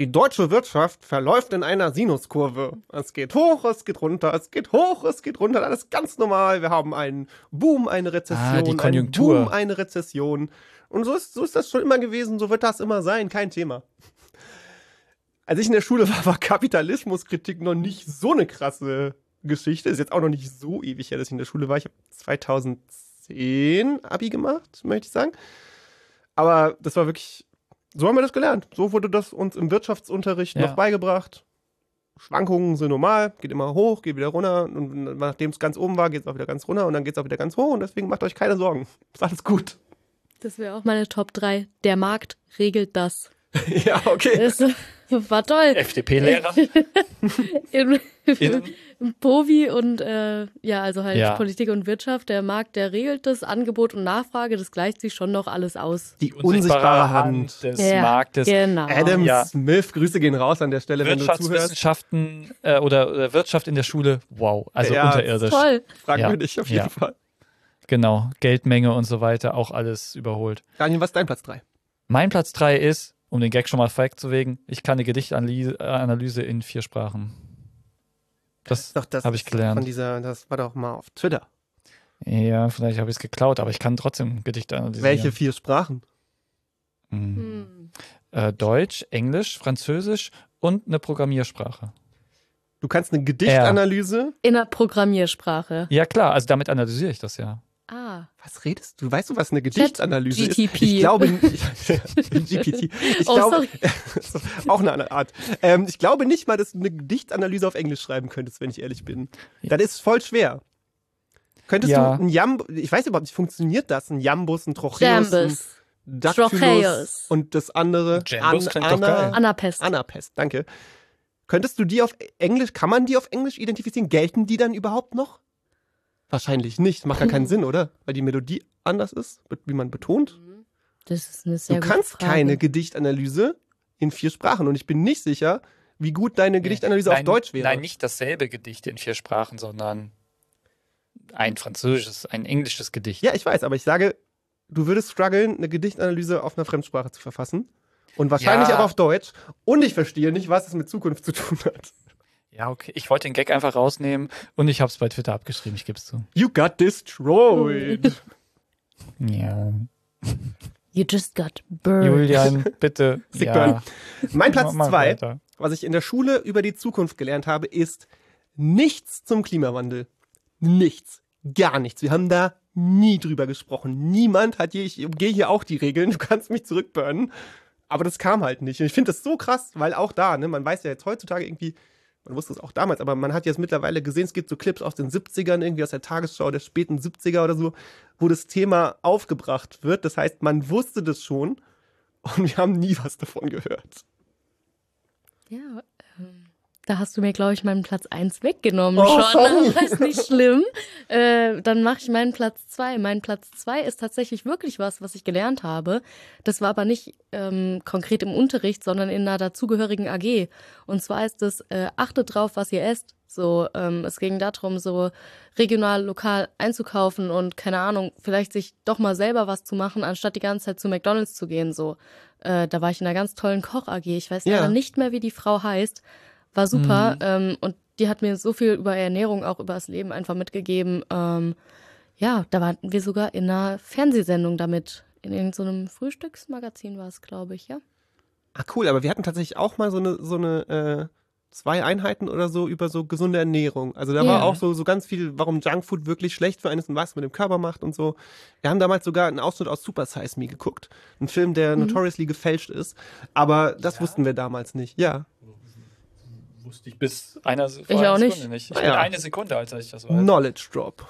Die deutsche Wirtschaft verläuft in einer Sinuskurve. Es geht hoch, es geht runter, es geht hoch, es geht runter. Alles ganz normal. Wir haben einen Boom, eine Rezession, Ah, die einen Konjunktur. Boom, eine Rezession. Und so ist, so ist das schon immer gewesen, so wird das immer sein, kein Thema. Als ich in der Schule war, war Kapitalismuskritik noch nicht so eine krasse Geschichte. Ist jetzt auch noch nicht so ewig her, dass ich in der Schule war. Ich habe 2010 Abi gemacht, möchte ich sagen. Aber das war wirklich, so haben wir das gelernt. So wurde das uns im Wirtschaftsunterricht Ja. noch beigebracht. Schwankungen sind normal, geht immer hoch, geht wieder runter. Und nachdem es ganz oben war, geht es auch wieder ganz runter und dann geht es auch wieder ganz hoch. Und deswegen macht euch keine Sorgen. Ist alles gut. Das wäre auch meine Top 3. Der Markt regelt das. [laughs] ja, okay. Das war toll. FDP-Lehrer. [laughs] Im, Povi und äh, ja, also halt Ja. Politik und Wirtschaft. Der Markt, der regelt das. Angebot und Nachfrage, das gleicht sich schon noch alles aus. Die unsichtbare Hand. des Ja, Marktes. Genau. Adam Ja. Smith, Grüße gehen raus an der Stelle, wenn du zuhörst. Wirtschaftswissenschaften äh, oder, oder Wirtschaft in der Schule, wow, also Ja, unterirdisch. Toll. Fragwürdig auf jeden Ja. Fall. Genau, Geldmenge und so weiter, auch alles überholt. Daniel, was ist dein Platz 3? Mein Platz 3 ist, um den Gag schon mal wegzuwegen, ich kann eine Gedichtanalyse Analyse in vier Sprachen. Das Doch, das habe ich ist Von gelernt. dieser, das war doch mal auf Twitter. Ja, vielleicht habe ich es geklaut, aber ich kann trotzdem Gedichte analysieren. Welche vier Sprachen? Hm. Hm. Äh, Deutsch, Englisch, Französisch und eine Programmiersprache. Du kannst eine Gedichtanalyse. In der Programmiersprache. Ja klar, also damit analysiere ich das ja. Ah. Was redest du? Weißt du, was eine Gedichtanalyse ist? GTP. Ich glaube [laughs] nicht. [laughs] GPT. Ich Oh, glaube, sorry. [laughs] auch eine andere Art. Ähm, ich glaube nicht mal, dass du eine Gedichtanalyse auf Englisch schreiben könntest, wenn ich ehrlich bin. Das ist voll schwer. Könntest Ja. du ein Jambus, ich weiß überhaupt nicht, funktioniert das? Ein Jambus, ein Trocheus, ein Jambus. Dactylus Trocheus. und das andere Jambus doch Anna. Anapest. Anapest, danke. Könntest du die auf Englisch, kann man die auf Englisch identifizieren? Gelten die dann überhaupt noch? Wahrscheinlich nicht. Macht ja keinen [laughs] Sinn, oder? Weil die Melodie anders ist, wie man betont. Das ist eine sehr Du gute kannst Frage. keine Gedichtanalyse in vier Sprachen und ich bin nicht sicher, wie gut deine Gedichtanalyse auf nein, Deutsch wäre. Nein, nicht dasselbe Gedicht in vier Sprachen, sondern ein französisches, ein englisches Gedicht. Ja, ich weiß, aber ich sage, du würdest strugglen, eine Gedichtanalyse auf einer Fremdsprache zu verfassen. Und wahrscheinlich Ja. auch auf Deutsch. Und ich verstehe nicht, was es mit Zukunft zu tun hat. Ja, okay. Ich wollte den Gag einfach rausnehmen und ich habe es bei Twitter abgeschrieben, ich gebe es zu. You got destroyed. [laughs] Ja. You just got burned. Julian, [laughs] bitte. Sick ja. burn. Mein Platz zwei, was ich in der Schule über die Zukunft gelernt habe, ist nichts zum Klimawandel. Nichts. Gar nichts. Wir haben da nie drüber gesprochen. Niemand hat je, ich umgehe hier auch die Regeln, du kannst mich zurückburnen. Aber das kam halt nicht. Und ich finde das so krass, weil auch da, ne, man weiß ja jetzt heutzutage irgendwie, man wusste es auch damals, aber man hat jetzt mittlerweile gesehen, es gibt so Clips aus den 70ern, irgendwie aus der Tagesschau der späten 70er oder so, wo das Thema aufgebracht wird. Das heißt, man wusste das schon und wir haben nie was davon gehört. Ja, da hast du mir, glaube ich, meinen Platz 1 weggenommen Oh, schon. sorry. Aber [laughs] ist nicht schlimm. Äh, dann mache ich meinen Platz 2. Mein Platz 2 ist tatsächlich wirklich was, was ich gelernt habe. Das war aber nicht ähm, konkret im Unterricht, sondern in einer dazugehörigen AG. Und zwar ist es, äh, achtet drauf, was ihr esst. So, ähm, es ging darum, so regional, lokal einzukaufen und keine Ahnung, vielleicht sich doch mal selber was zu machen, anstatt die ganze Zeit zu McDonalds zu gehen. So, äh, da war ich in einer ganz tollen Koch-AG. Ich weiß Ja. leider nicht mehr, wie die Frau heißt. War super. Ähm, und die hat mir so viel über Ernährung, auch über das Leben einfach mitgegeben. Ähm, ja, da waren wir sogar in einer Fernsehsendung damit. In irgendeinem Frühstücksmagazin war es, glaube ich, ja. Ah, cool, aber wir hatten tatsächlich auch mal so eine, so eine, äh, zwei Einheiten oder so über so gesunde Ernährung. Also da Ja. war auch so, so ganz viel, warum Junkfood wirklich schlecht für einen ist und was mit dem Körper macht und so. Wir haben damals sogar einen Ausschnitt aus Super Size Me geguckt. Ein Film, der notoriously gefälscht ist. Aber das wussten wir damals nicht. Ja. Wusste ich bis einer Ich einer auch nicht. Sekunde nicht. Ich Ah, bin ja. eine Sekunde, als ich das weiß. Knowledge Drop.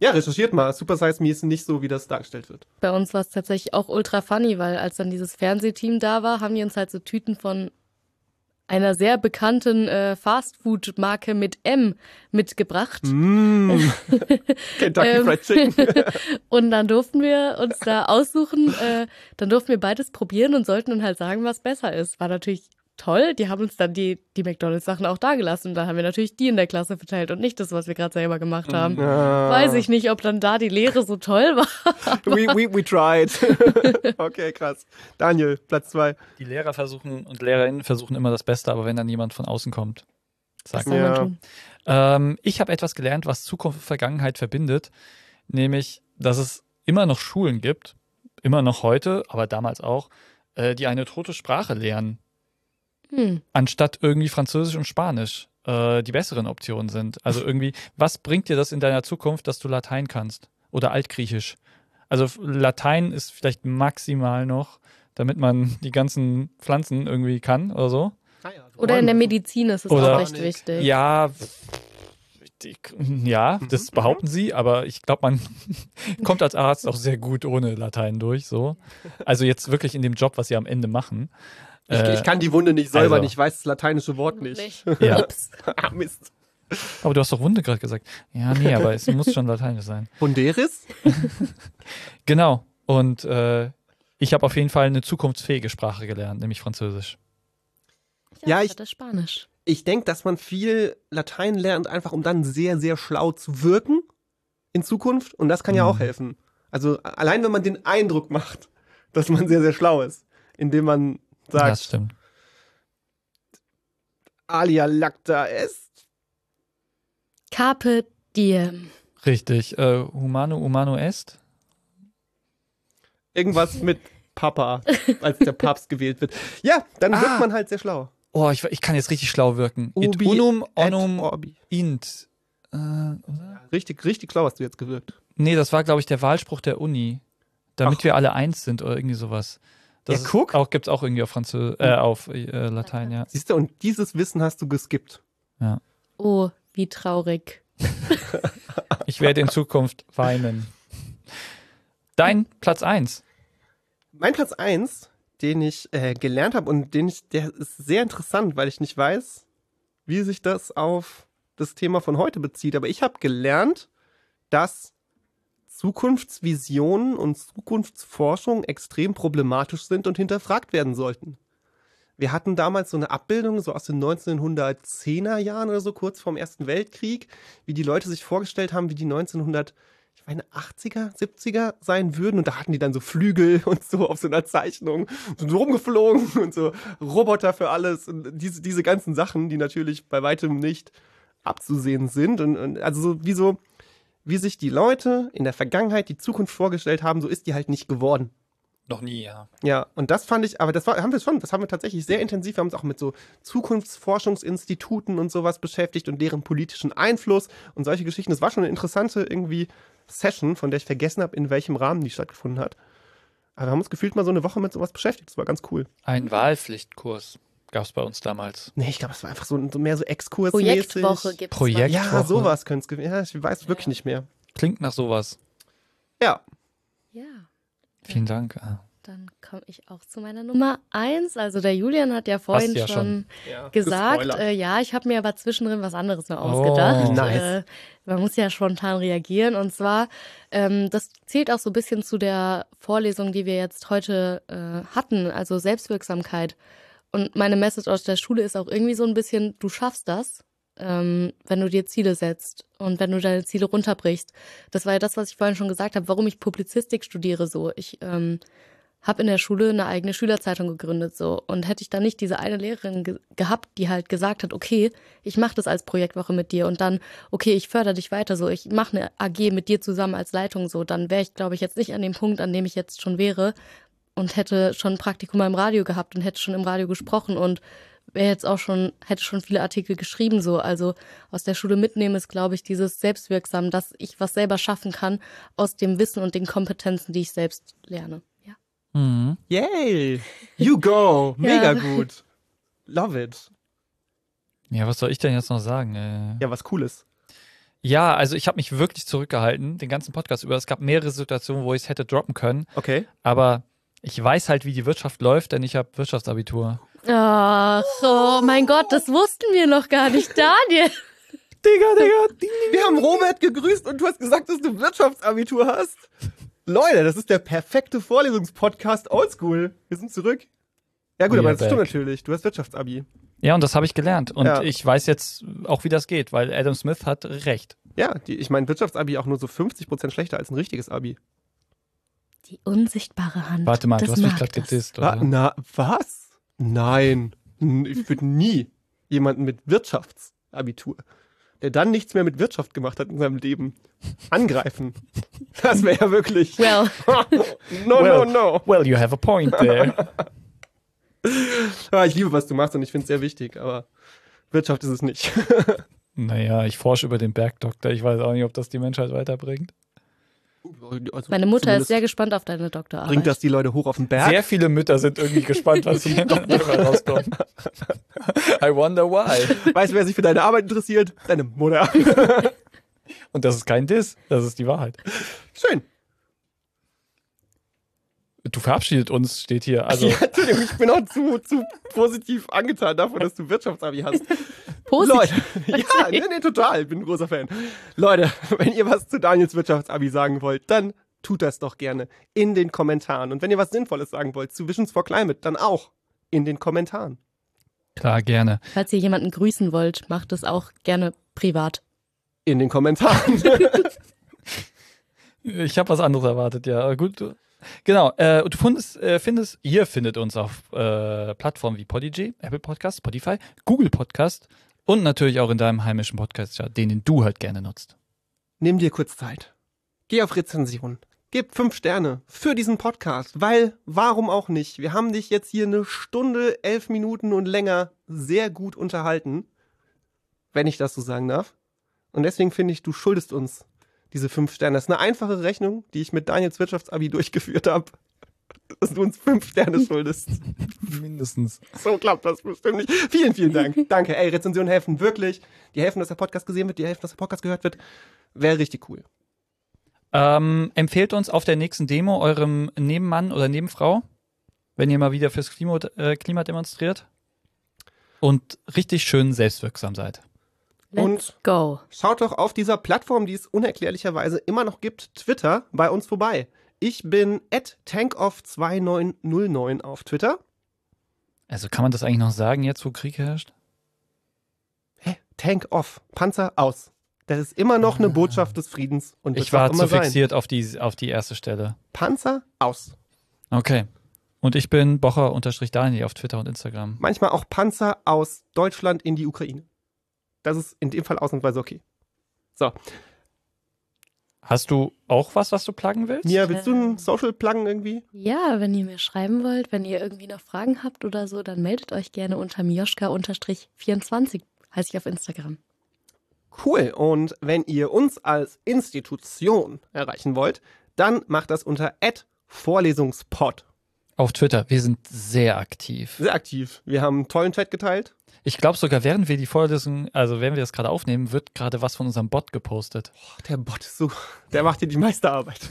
Ja, recherchiert mal. Super Size Me ist nicht so, wie das dargestellt wird. Bei uns war es tatsächlich auch ultra funny, weil als dann dieses Fernsehteam da war, haben die uns halt so Tüten von einer sehr bekannten äh, Fastfood-Marke mit M mitgebracht. Mm. [laughs] Kentucky Ähm. Fried Chicken. [laughs] Und dann durften wir uns da aussuchen, äh, dann durften wir beides probieren und sollten dann halt sagen, was besser ist. War natürlich toll. Die haben uns dann die, die McDonalds-Sachen auch da gelassen. Und dann haben wir natürlich die in der Klasse verteilt und nicht das, was wir gerade selber gemacht haben. Ah. Weiß ich nicht, ob dann da die Lehre so toll war. [laughs] We, we, we tried. [laughs] okay, krass. Daniel, Platz zwei. Die Lehrer versuchen und Lehrerinnen versuchen immer das Beste, aber wenn dann jemand von außen kommt, sagt Ja. Ähm, ich habe etwas gelernt, was Zukunft und Vergangenheit verbindet, nämlich, dass es immer noch Schulen gibt, immer noch heute, aber damals auch, äh, die eine tote Sprache lernen, Hm. anstatt irgendwie Französisch und Spanisch äh, die besseren Optionen sind. Also irgendwie, was bringt dir das in deiner Zukunft, dass du Latein kannst oder Altgriechisch? Also Latein ist vielleicht maximal noch, damit man [laughs] die ganzen Pflanzen irgendwie kann oder so. Oder in der Medizin ist es Oder- auch recht wichtig. Ja, die, ja, das Mhm. behaupten sie, aber ich glaube, man [laughs] kommt als Arzt auch sehr gut ohne Latein durch. So. Also jetzt wirklich in dem Job, was sie am Ende machen. Ich, Äh, ich kann die Wunde nicht säubern, also. ich weiß das lateinische Wort nicht. Nicht. [laughs] Ja. Ups. ah, Mist. aber du hast doch Wunde gerade gesagt. Ja, nee, aber es muss schon Lateinisch sein. [laughs] Wunderis? [laughs] Genau. Und äh, ich habe auf jeden Fall eine zukunftsfähige Sprache gelernt, nämlich Französisch. Ja, ich ich- hatte Spanisch. Ich denke, dass man viel Latein lernt, einfach um dann sehr, sehr schlau zu wirken in Zukunft. Und das kann ja auch Mhm. helfen. Also allein wenn man den Eindruck macht, dass man sehr, sehr schlau ist, indem man Ja, sagt, das stimmt. alia lacta est. Carpe diem. Richtig. Äh, humano humano est. Irgendwas mit Papa, als der Papst gewählt wird. Ja, dann wird Ah. man halt sehr schlau. Oh, ich, ich kann jetzt richtig schlau wirken. Ubi unum onum orbi. int. Äh, oder? Richtig, richtig schlau hast du jetzt gewirkt. Nee, das war, glaube ich, der Wahlspruch der Uni. Damit Ach. wir alle eins sind oder irgendwie sowas. Das Ja, guck. Auch, gibt's auch irgendwie auf Französisch, äh, auf äh, Latein, ja. Siehst du, und dieses Wissen hast du geskippt. Oh, wie traurig. [laughs] Ich werde in Zukunft weinen. Dein Platz eins. Mein Platz eins, den ich äh, gelernt habe und den ich, der ist sehr interessant, weil ich nicht weiß, wie sich das auf das Thema von heute bezieht. Aber ich habe gelernt, dass Zukunftsvisionen und Zukunftsforschung extrem problematisch sind und hinterfragt werden sollten. Wir hatten damals so eine Abbildung, so aus den 1910er Jahren oder so, kurz vorm Ersten Weltkrieg, wie die Leute sich vorgestellt haben, wie die 1900, ich meine, 80er, 70er sein würden. Und da hatten die dann so Flügel [laughs] und so auf so einer Zeichnung, sind so rumgeflogen [laughs] und so Roboter für alles und diese, diese ganzen Sachen, die natürlich bei weitem nicht abzusehen sind. Und, und also so wie so, wie sich die Leute in der Vergangenheit die Zukunft vorgestellt haben, so ist die halt nicht geworden. Noch nie, ja. Ja, und das fand ich, aber das war, haben wir schon, das haben wir tatsächlich sehr intensiv, wir haben uns auch mit so Zukunftsforschungsinstituten und sowas beschäftigt und deren politischen Einfluss und solche Geschichten. Das war schon eine interessante irgendwie Session, von der ich vergessen habe, in welchem Rahmen die stattgefunden hat. Aber wir haben uns gefühlt mal so eine Woche mit sowas beschäftigt. Das war ganz cool. Ein Wahlpflichtkurs gab's bei uns damals. Nee, ich glaube, es war einfach so, so mehr so exkursmäßig. Projektwoche gibt es. Projekt- Ja, sowas könnte es gewesen. Ja, ich weiß wirklich nicht mehr. Klingt nach sowas. Ja. Ja. Vielen Dank. Ah. Dann komme ich auch zu meiner Nummer eins. Also der Julian hat ja vorhin ja schon, ja gesagt, äh, ja, ich habe mir aber zwischendrin was anderes noch Oh, ausgedacht. nice. Äh, man muss ja spontan reagieren. Und zwar, ähm, das zählt auch so ein bisschen zu der Vorlesung, die wir jetzt heute äh, hatten, also Selbstwirksamkeit. Und meine Message aus der Schule ist auch irgendwie so ein bisschen, du schaffst das, ähm, wenn du dir Ziele setzt und wenn du deine Ziele runterbrichst. Das war ja das, was ich vorhin schon gesagt habe, warum ich Publizistik studiere so. Ich ähm, habe in der Schule eine eigene Schülerzeitung gegründet so und hätte ich da nicht diese eine Lehrerin ge gehabt, die halt gesagt hat, okay, ich mache das als Projektwoche mit dir und dann, okay, ich fördere dich weiter so, ich mache eine AG mit dir zusammen als Leitung so, dann wäre ich, glaube ich, jetzt nicht an dem Punkt, an dem ich jetzt schon wäre und hätte schon ein Praktikum beim Radio gehabt und hätte schon im Radio gesprochen und wäre jetzt auch schon, hätte schon viele Artikel geschrieben so. Also aus der Schule mitnehmen ist, glaube ich, dieses Selbstwirksam, dass ich was selber schaffen kann aus dem Wissen und den Kompetenzen, die ich selbst lerne. Ja. Mhm. Yay! You go! [laughs] Mega Ja. gut. Love it. Ja, was soll ich denn jetzt noch sagen? Äh, Ja, was Cooles. ja, also ich habe mich wirklich zurückgehalten, den ganzen Podcast über. Es gab mehrere Situationen, wo ich es hätte droppen können, Okay. aber ich weiß halt, wie die Wirtschaft läuft, denn ich habe Wirtschaftsabitur. Ach, oh mein Gott, das wussten wir noch gar nicht, Daniel. Digga, Digga. Wir haben Robert gegrüßt und du hast gesagt, dass du Wirtschaftsabitur hast. Leute, das ist der perfekte Vorlesungspodcast Oldschool. Wir sind zurück. Ja gut, We aber das stimmt back. natürlich. Du hast Wirtschaftsabi. Ja, und das habe ich gelernt. Und Ja. ich weiß jetzt auch, wie das geht, weil Adam Smith hat recht. Ja, die, ich meine, Wirtschaftsabi auch nur so 50% schlechter als ein richtiges Abi. Die unsichtbare Hand. Warte mal, des du hast mich gerade gedisst, Wa oder? na, was? Nein. Ich würde nie jemanden mit Wirtschaftsabitur, der dann nichts mehr mit Wirtschaft gemacht hat in seinem Leben, angreifen. [laughs] Das wäre ja wirklich. Well, [laughs] no, Well. no, no. Well, you have a point there. Ja, [laughs] ich liebe, was du machst und ich finde es sehr wichtig, aber Wirtschaft ist es nicht. naja, ich forsche über den Bergdoktor. Ich weiß auch nicht, ob das die Menschheit weiterbringt. Also meine Mutter ist sehr gespannt auf deine Doktorarbeit. Bringt das die Leute hoch auf den Berg? Sehr viele Mütter sind irgendwie gespannt, was hier [laughs] dabei rauskommt. I wonder why. Weißt du, wer sich für deine Arbeit interessiert? Deine Mutter. Und das ist kein Diss, das ist die Wahrheit. Schön. Du verabschiedet uns, steht hier. [laughs] Also, Ja, Entschuldigung, ich bin auch zu, zu positiv angetan davon, dass du Wirtschaftsabi hast. Positiv. Leute, ja, [laughs] nee, nee, total, ich bin ein großer Fan. Leute, wenn ihr was zu Daniels Wirtschaftsabi sagen wollt, dann tut das doch gerne in den Kommentaren. Und wenn ihr was Sinnvolles sagen wollt zu Visions for Climate, dann auch in den Kommentaren. klar, gerne. Falls ihr jemanden grüßen wollt, macht es auch gerne privat. In den Kommentaren. [laughs] Ich habe was anderes erwartet, ja. Gut. Genau, äh, du findest, äh, findest, ihr findet uns auf äh, Plattformen wie Podigy, Apple Podcast, Spotify, Google Podcast und natürlich auch in deinem heimischen Podcast, den du halt gerne nutzt. Nimm dir kurz Zeit. Geh auf Rezension. Gib fünf Sterne für diesen Podcast, weil warum auch nicht? Wir haben dich jetzt hier eine Stunde, elf Minuten und länger sehr gut unterhalten, wenn ich das so sagen darf. Und deswegen finde ich, du schuldest uns diese fünf Sterne. Das ist eine einfache Rechnung, die ich mit Daniels Wirtschaftsabi durchgeführt habe. [laughs] Dass du uns fünf Sterne schuldest. [laughs] Mindestens. So klappt das bestimmt nicht. Vielen, vielen Dank. [laughs] Danke. Ey, Rezensionen helfen wirklich. Die helfen, dass der Podcast gesehen wird, die helfen, dass der Podcast gehört wird. Wäre richtig cool. Ähm, empfehlt uns auf der nächsten Demo eurem Nebenmann oder Nebenfrau, wenn ihr mal wieder fürs Klima, äh, Klima demonstriert und richtig schön selbstwirksam seid. Let's Und- go. Schaut doch auf dieser Plattform, die es unerklärlicherweise immer noch gibt, Twitter, bei uns vorbei. Ich bin at tankoff2909 auf Twitter. Also kann man das eigentlich noch sagen, jetzt wo Krieg herrscht? Hä? Tank off. Panzer aus. Das ist immer noch eine Botschaft des Friedens und Ich war immer zu sein. fixiert auf die, auf die erste Stelle. Panzer aus. Okay. Und ich bin Bocher-Daniel auf Twitter und Instagram. Manchmal auch Panzer aus Deutschland in die Ukraine. Das ist in dem Fall ausnahmsweise okay. So, Hast du auch was, was du pluggen willst? Mia, willst du ein Social pluggen irgendwie? Ja, wenn ihr mir schreiben wollt, wenn ihr irgendwie noch Fragen habt oder so, dann meldet euch gerne unter mioschka-24, heiße ich auf Instagram. Cool. Und wenn ihr uns als Institution erreichen wollt, dann macht das unter @vorlesungspod. Auf Twitter. Wir sind sehr aktiv. Sehr aktiv. Wir haben einen tollen Chat geteilt. Ich glaube sogar, während wir die Vorlesung, also während wir das gerade aufnehmen, wird gerade was von unserem Bot gepostet. Boah, der Bot ist so, der macht hier die meiste Arbeit. [laughs]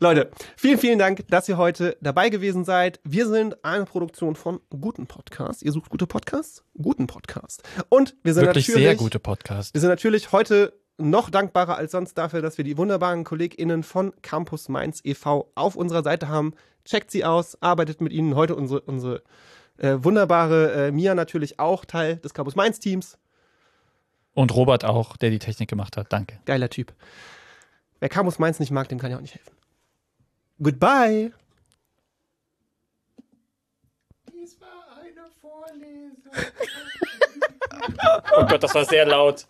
Leute, vielen, vielen Dank, dass ihr heute dabei gewesen seid. Wir sind eine Produktion von Guten Podcast. Ihr sucht gute Podcasts? Guten Podcast. Und wir sind Wirklich natürlich sehr gute Podcast. Wir sind natürlich heute noch dankbarer als sonst dafür, dass wir die wunderbaren KollegInnen von Campus Mainz e.V. auf unserer Seite haben. Checkt sie aus, arbeitet mit ihnen. Heute unsere, unsere äh, wunderbare äh, Mia natürlich auch Teil des Campus Mainz Teams. Und Robert auch, der die Technik gemacht hat. Danke. Geiler Typ. Wer Campus Mainz nicht mag, dem kann ich auch nicht helfen. Goodbye. Dies war eine Vorlesung. [laughs] Oh Gott, das war sehr laut.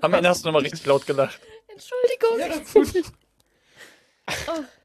Am Ende hast du nochmal richtig laut gelacht. Entschuldigung. Ja, das ist gut. [laughs]